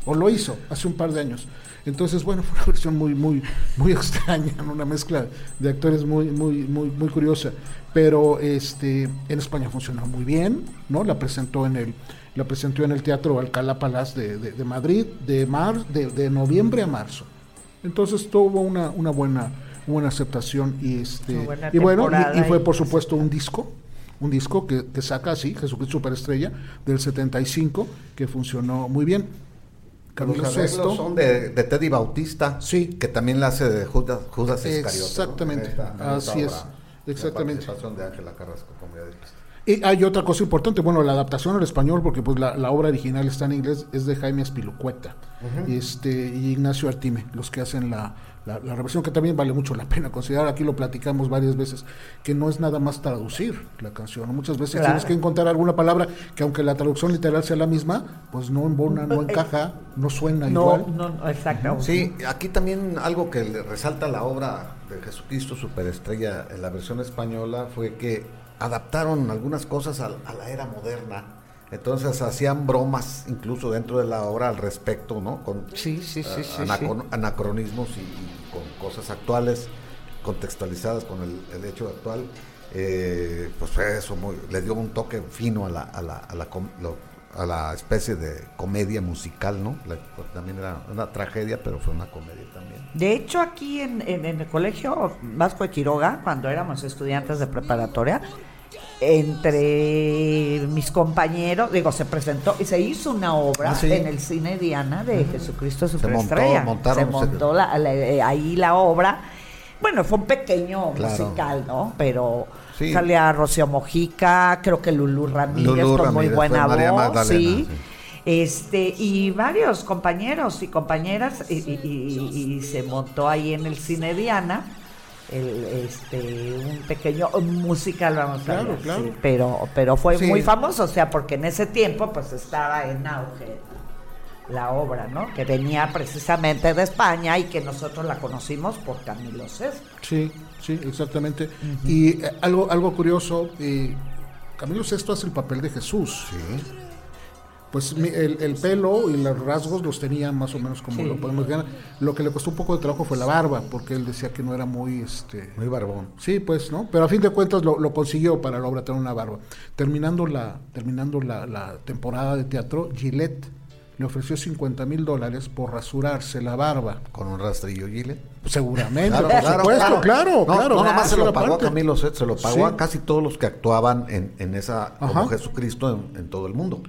O lo hizo hace un par de años. Entonces, bueno, fue una versión muy, muy, muy extraña, ¿no? una mezcla de actores muy, muy, muy, muy curiosa. Pero este, en España funcionó muy bien, ¿no? La presentó en el, la presentó en el Teatro Alcalá Palaz de, de- de Madrid de, mar, de, de noviembre a marzo. Entonces tuvo una, una buena, buena aceptación y este y bueno y- fue por supuesto un disco un disco que, que saca así Jesucristo Superestrella del 75 que funcionó muy bien Camilo Los Sesto son de, de Teddy Bautista, Sí. que también la hace de Judas, Judas Iscariote. ¿no? Exactamente, En esta- esta así es, exactamente. La de Ángela Carrasco, como ya dijiste. Y hay otra cosa importante, bueno, la adaptación al español, porque pues la, la obra original está en inglés, es de Jaime Aspilucueta este, y Ignacio Artime, los que hacen la, la, la reversión, que también vale mucho la pena considerar, aquí lo platicamos varias veces, que no es nada más traducir la canción, muchas veces Claro. tienes que encontrar alguna palabra que aunque la traducción literal sea la misma, pues no embona, no encaja, no suena no, igual. no, no, exacto. Sí, aquí también algo que le resalta la obra de Jesucristo Superestrella en la versión española fue que adaptaron algunas cosas a, a la era moderna. Entonces hacían bromas incluso dentro de la obra al respecto, ¿no? Con Sí, sí, sí, eh, sí, anaco- anacronismos y, y con cosas actuales, contextualizadas con el, hecho actual. Eh, pues fue eso, muy- le dio un toque fino a la, a la, a la, lo- a la especie de comedia musical, ¿no? Pues, también era una tragedia, pero fue una comedia también. De hecho, aquí en, en- en el colegio Vasco de Quiroga, cuando éramos estudiantes de preparatoria, entre mis compañeros, digo, se presentó y se hizo una obra Ah, sí. en el cine Diana de Jesucristo montó, Superestrella. se montó la- la- eh, ahí la obra. Bueno, fue un pequeño Claro. musical, ¿no? Pero Sí. salía Rocío Mojica, creo que Lulú Ramírez Lulú con muy buena voz, Magdalena, sí. sí. Este, y varios compañeros y compañeras, y, y- y- y se montó ahí en el cine Diana, el, este, un pequeño musical, vamos Claro, a ver, claro. sí, pero, pero fue Sí. muy famoso, o sea, porque en ese tiempo pues estaba en auge la obra, ¿no? Que venía precisamente de España y que nosotros la conocimos por Camilo Sesto. Sí, sí, exactamente. Y eh, algo, algo curioso, eh, Camilo VI hace el papel de Jesús. Sí. Pues mi- el, el pelo y los rasgos los tenía más o menos como Sí. lo podemos ver. Lo que le costó un poco de trabajo fue la barba, porque él decía que no era muy, este, Muy barbón. sí, pues, ¿no? Pero a fin de cuentas lo, lo consiguió para la obra tener una barba. Terminando la, terminando la, la temporada de teatro, Gillette le ofreció 50 mil dólares por rasurarse la barba. Con un rastrillo Gillette. Seguramente, por supuesto, claro, no, claro. No, nomás se lo pagó a parte. Camilo Sesto, se lo pagó Sí. a casi todos los que actuaban en, en esa, como Ajá. Jesucristo en, en todo el mundo.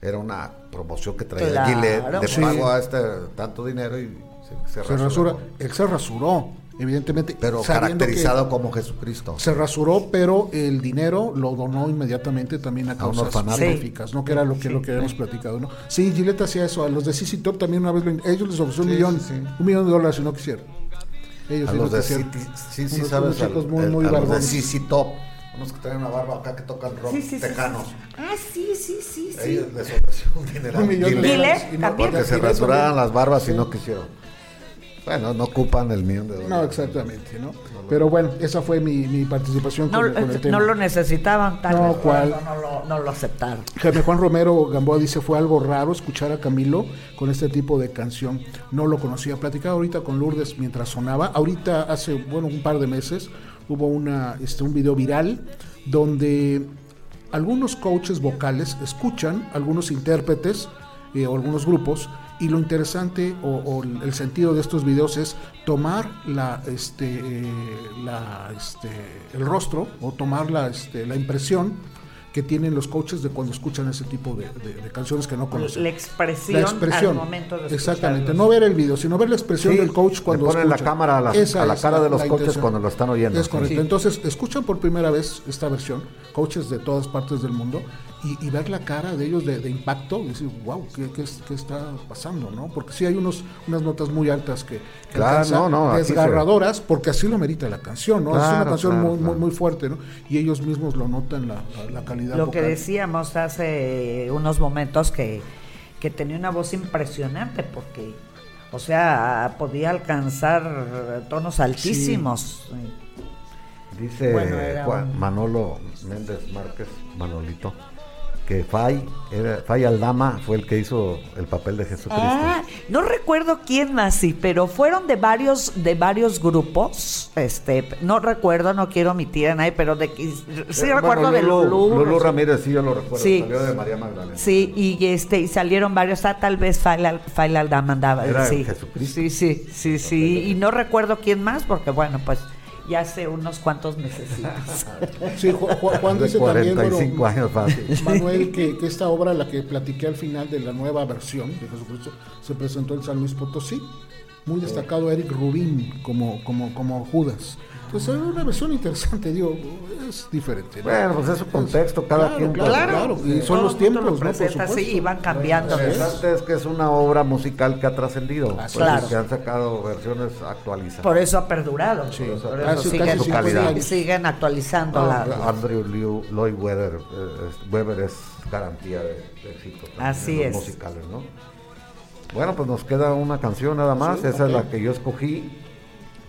Era una promoción que traía Claro. Gillette, de Sí. pago a este tanto dinero y se, se Se rasuró. rasura. Él se rasuró, evidentemente. Pero caracterizado como Jesucristo. Se rasuró, pero el dinero lo donó inmediatamente también a causas benéficas, ¿no? Que era lo que, lo que habíamos platicado, ¿no? Sí, Gillette hacía eso. A los de CC Top también una vez lo- ellos les ofreció un millón, un millón de dólares y no quisieron. Ellos A sí los de quisieron. City, sí, sí, Unos- sabes, unos chicos al- muy, el- muy a los de. CC Top, unos que traen una barba acá que tocan rock Sí, sí, sí, tejanos. sí. Ah, sí, sí, sí, sí. Ellos les ofreció un dineral. Un millón de dólares. Y no- también. Porque se Gillette rasuraran también. las barbas y no quisieron. Bueno, no ocupan el millón de dólares. No, exactamente, ¿no? Pero bueno, esa fue mi, mi participación No, con, el- con el eh, tema. no lo necesitaban tal No, vez, ¿cuál? No, no lo, no lo aceptaron. Jaime Juan Romero Gamboa dice, fue algo raro escuchar a Camilo con este tipo de canción. No lo conocía. Platicaba ahorita con Lourdes mientras sonaba. Ahorita, hace, bueno, un par de meses, hubo una, este, un video viral donde algunos coaches vocales escuchan algunos intérpretes eh, o algunos grupos y lo interesante o, el sentido de estos videos es tomar la este eh, la este el rostro o tomar la este, la impresión que tienen los coaches de cuando escuchan ese tipo de, de- de canciones que no conocen. La expresión, La expresión. al momento de Exactamente, no ver el video, sino ver la expresión Sí, del coach le cuando ponen la cámara a la- a la cara de los coaches intención. cuando lo están oyendo. Es correcto. Sí. Entonces, escuchan por primera vez esta versión, coaches de todas partes del mundo, y, y ver la cara de ellos de, de impacto, y decir, wow, ¿qué, qué, es- qué está pasando? ¿no? Porque sí hay unos, unas notas muy altas que, que Claro, alcanzan, no, no, se- desgarradoras, porque así lo merita la canción, ¿no? es una canción claro, muy, muy, claro. muy fuerte, ¿no? Y ellos mismos lo notan, la, la, la calidad Lo que decíamos hace unos momentos que, que tenía una voz impresionante porque, o sea, podía alcanzar tonos altísimos. Dice Bueno, era Juan- un- Manolo Méndez Márquez, Manolito, que Fay, era, Fay Aldama fue el que hizo el papel de Jesucristo. Ah, no recuerdo quién más, sí, pero fueron de varios, de varios grupos. Este, no recuerdo, no quiero omitir a nadie, pero de sí Eh, recuerdo bueno, de Lulú. Lulú Ramírez, sí, yo lo recuerdo. Sí. Salió de María Magdalena. Sí, y este, y salieron varios, ah, tal vez Faila, Faila Aldama andaba, Era sí. Jesucristo. Sí, sí, sí, sí, y no recuerdo quién más, porque bueno, pues ya hace unos cuantos meses. Sí, Ju- Ju- Juan dice también, 45 bueno, años. Manuel, que, que esta obra, la que platiqué al final de la nueva versión de Jesucristo, se presentó en San Luis Potosí. Muy destacado Eric Rubín como, como, como Judas. Entonces, es una versión interesante, digo, es diferente. ¿no? Bueno, pues es su contexto, cada claro, quien. Claro, pues, claro, y son los tiempos, lo ¿no? Por supuesto. y van cambiando. Lo interesante es que es una obra musical que ha trascendido. Así Pues, Claro. Que han sacado versiones actualizadas. Por eso ha perdurado. Sí. por eso siguen, 50 siguen- siguen actualizando No, la. Andrew Liu- Lloyd Webber, eh, es- Webber es garantía de, de éxito. Así en los es. musicales, ¿no? Bueno, pues nos queda una canción nada más. Sí, Esa es la que yo escogí.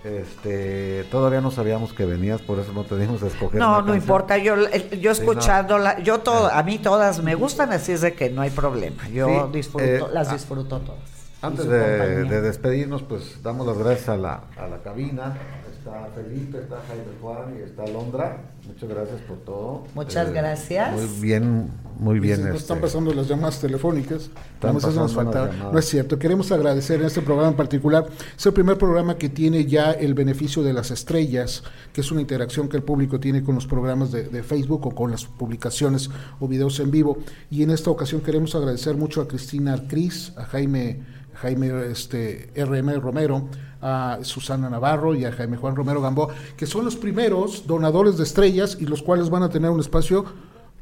Este, todavía no sabíamos que venías, por eso no te dimos a escoger. No, no canción. importa, yo, eh, yo Sí, no. escuchándola, yo todo, a mí todas me gustan, así es de que no hay problema. Yo Sí, disfruto, eh, las disfruto todas. Antes de, de despedirnos, pues damos las gracias a la, a la cabina. Está Felipe, está Jaime Juan y está Londra. Muchas gracias por todo. Eh, Muchas gracias. Muy bien, muy bien. No este, están pasando las llamadas telefónicas. Más eso nos llamadas. No es cierto. Queremos agradecer en este programa en particular. Es el primer programa que tiene ya el beneficio de las estrellas, que es una interacción que el público tiene con los programas de, de Facebook o con las publicaciones o videos en vivo. Y en esta ocasión queremos agradecer mucho a Cristina Cris, a Jaime. Jaime este, RM Romero, a Susana Navarro y a Jaime Juan Romero Gamboa, que son los primeros donadores de estrellas y los cuales van a tener un espacio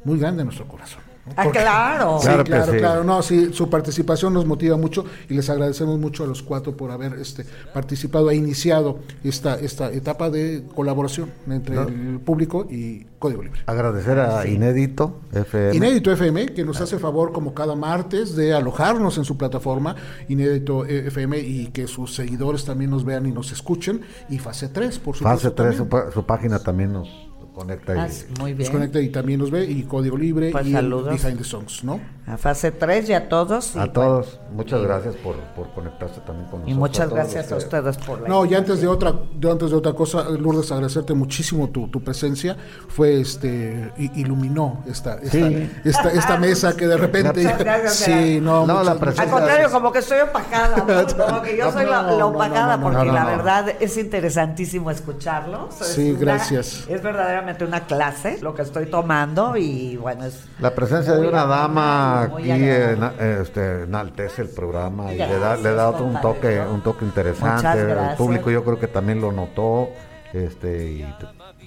muy grande en nuestro corazón. Ah, Porque- claro. Sí, Claro claro, sí. claro. No, sí, su participación nos motiva mucho y les agradecemos mucho a los cuatro por haber este, participado e iniciado esta, esta etapa de colaboración entre No. el público y Código Libre. Agradecer a Inédito FM. Inédito FM, que nos hace favor como cada martes de alojarnos en su plataforma, Inédito FM, y que sus seguidores también nos vean y nos escuchen. Y Fase 3, por supuesto. Fase 3, su, su página también nos conecta. y- Ah, muy Nos bien. conecta y también nos ve, y Código Libre Pues y. Behind the Songs, ¿no? A fase 3 y a todos. y a bueno, todos, muchas gracias por, por conectarse también con nosotros. Y muchas gracias a ustedes por la No, y antes de otra, de antes de otra cosa, Lourdes, agradecerte muchísimo tu, tu presencia. Fue este iluminó esta, esta, Sí. esta, esta mesa que de repente gracias, sí, no, No, muchas- la Al presencia- contrario, como que estoy opacada, ¿no? como que yo No, soy la, no, la opacada, no, no, porque no, la no. verdad es interesantísimo escucharlos. Es Sí, una- gracias. Es verdaderamente una clase lo que estoy tomando y bueno, es La presencia de una dama aquí eh, este, enaltece el programa y le da, le da otro- un toque, un toque interesante. El público yo creo que también lo notó. Este, y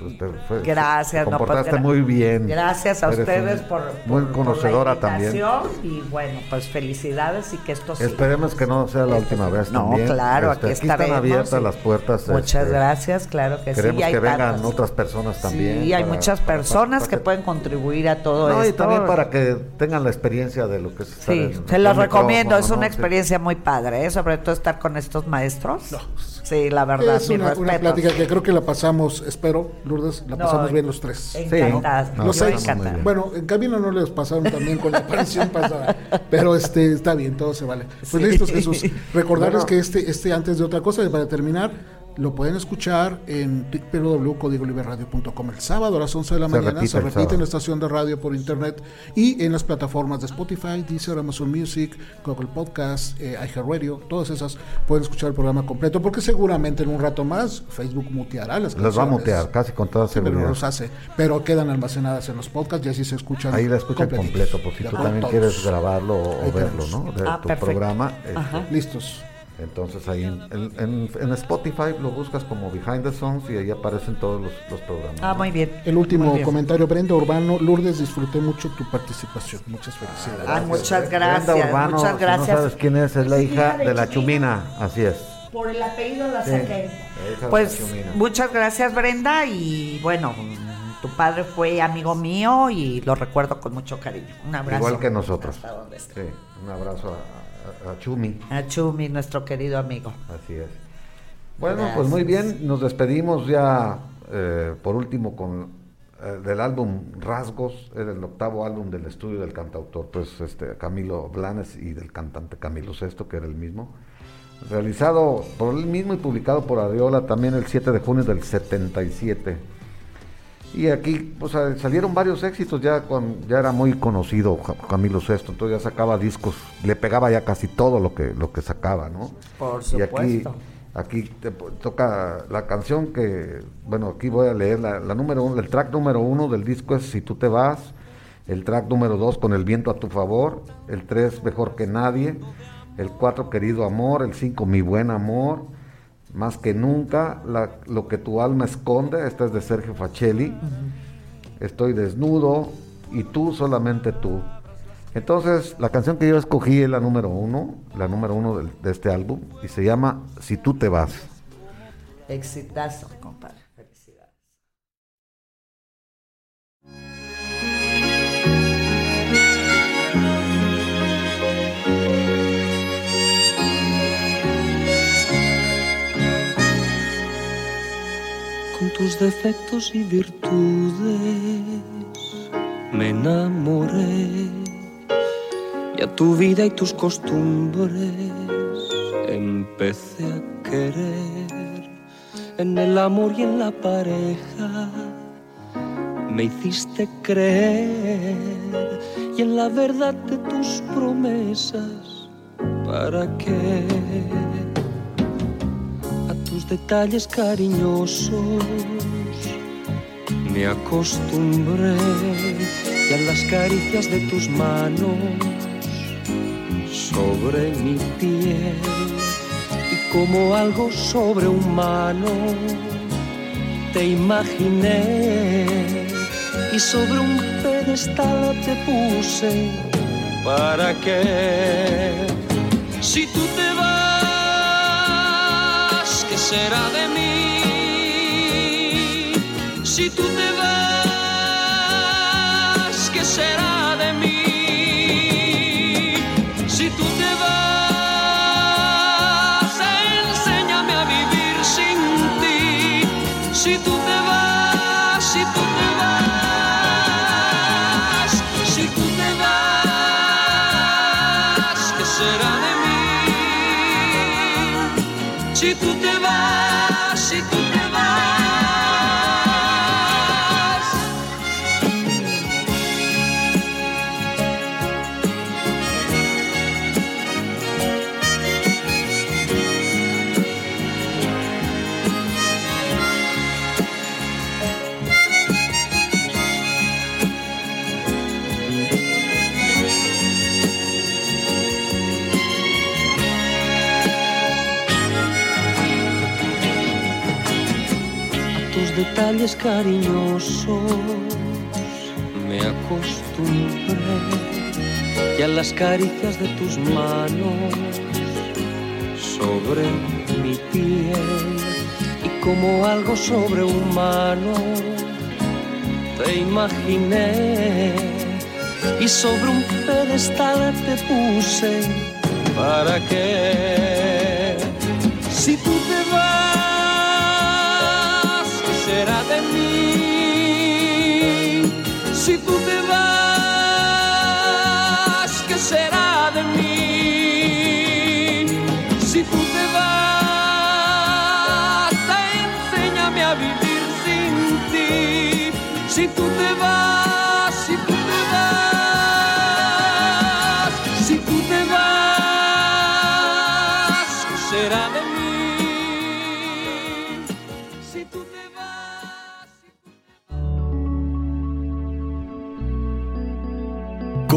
pues, te fue- Gracias, te no, pues, comportaste muy bien. Gracias a Eres ustedes un- por, muy por- por conocedora la también. y bueno, pues felicidades y que esto siga. Esperemos que no sea la última vez No, también. claro, Este, aquí están estaremos abiertas y- las puertas. Muchas este, gracias, claro que sí. Queremos y hay que vengan otras personas también. Sí, hay para- muchas para- personas para que pueden contribuir a todo No, esto. y también para que tengan la experiencia de lo que es estar Sí, en- se los recomiendo, es una ¿no? Sí. experiencia muy padre, ¿eh? sobre todo estar con estos maestros. Sí, la verdad, Es mi una, una plática que creo que la pasamos, espero, Lourdes, la No, pasamos bien los tres. Encantada, no, Los yo seis. Bueno, en camino no les pasaron también con la aparición pasada, pero este está bien, todo se vale. Pues Sí. listos, Jesús. Recordarles Bueno. que este, este antes de otra cosa, para terminar, lo pueden escuchar en www.codigoliberradio.com el sábado a las 11 de la Se mañana. repite se repite en la estación de radio por internet y en las plataformas de Spotify, Deezer, Amazon Music, Google Podcast, eh, iHeartRadio, todas esas pueden escuchar el programa completo porque seguramente en un rato más Facebook muteará las Los va a canciones. mutear, casi con toda Sí, pero no seguridad. los hace, pero quedan almacenadas en los podcasts y así se escuchan. Ahí la escuchan completo, por si tú también todos. quieres grabarlo o Ahí verlo, tenemos. ¿no? De Ah, tu perfecto. programa. este, Ajá. Listos. Entonces ahí en, en- en- Spotify lo buscas como Behind the Songs y ahí aparecen todos los, los programas. Ah, ¿no? muy bien. El último bien. comentario, Brenda Urbano. Lourdes, disfruté mucho tu participación. Muchas felicidades. Ay, muchas Brenda gracias, Urbano, muchas si no sabes quién es, es la hija de de la Chumina. Chumina, así es. Por el apellido la Sí, saqué. la hija de Pues la muchas gracias Brenda y bueno, tu padre fue amigo mío y lo recuerdo con mucho cariño. Un abrazo. Igual que nosotros. Hasta donde esté. Sí, un abrazo a, Chumi, A Chumi, nuestro querido amigo. así es. Bueno, Gracias. pues muy bien, nos despedimos ya eh, por último con eh, del álbum Rasgos, era el octavo álbum del estudio del cantautor, pues este Camilo Blanes y del cantante Camilo Sesto, que era el mismo. Realizado por él mismo y publicado por Ariola también el 7 de junio del 77. Y aquí pues, eh, salieron varios éxitos, ya, cuando, ya era muy conocido Camilo Sesto, entonces ya sacaba discos, le pegaba ya casi todo lo que, lo que sacaba, ¿no? Por Y aquí, supuesto. aquí te toca la canción que, bueno, aquí voy a leer la, la número uno, el track número uno del disco es Si tú te vas, el track número dos con el viento a tu favor, el tres mejor que nadie, el cuatro querido amor, el cinco mi buen amor, más que nunca, la- lo que tu alma esconde, esta es de Sergio Facelli, estoy desnudo y tú solamente tú. Entonces, la canción que yo escogí es la número uno, la número uno del- de este álbum, y se llama Si tú te vas. Exitazo, compadre. Tus defectos y virtudes. Me enamoré y a tu vida y tus costumbres. Empecé a querer en el amor y en la pareja. Me hiciste creer y en la verdad de tus promesas. Para qué a tus detalles cariñosos me acostumbré y a las caricias de tus manos sobre mi piel y como algo sobrehumano te imaginé y sobre un pedestal te puse para que si tú te vas, ¿qué será de mí? Cariñosos me acostumbré y a las caricias de tus manos sobre mi piel y como algo sobrehumano te imaginé y sobre un pedestal te puse para que Si tú te vas, ¿qué será de mí? Si tú te vas, enséñame a vivir sin ti. Si tú te vas,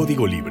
Código Libre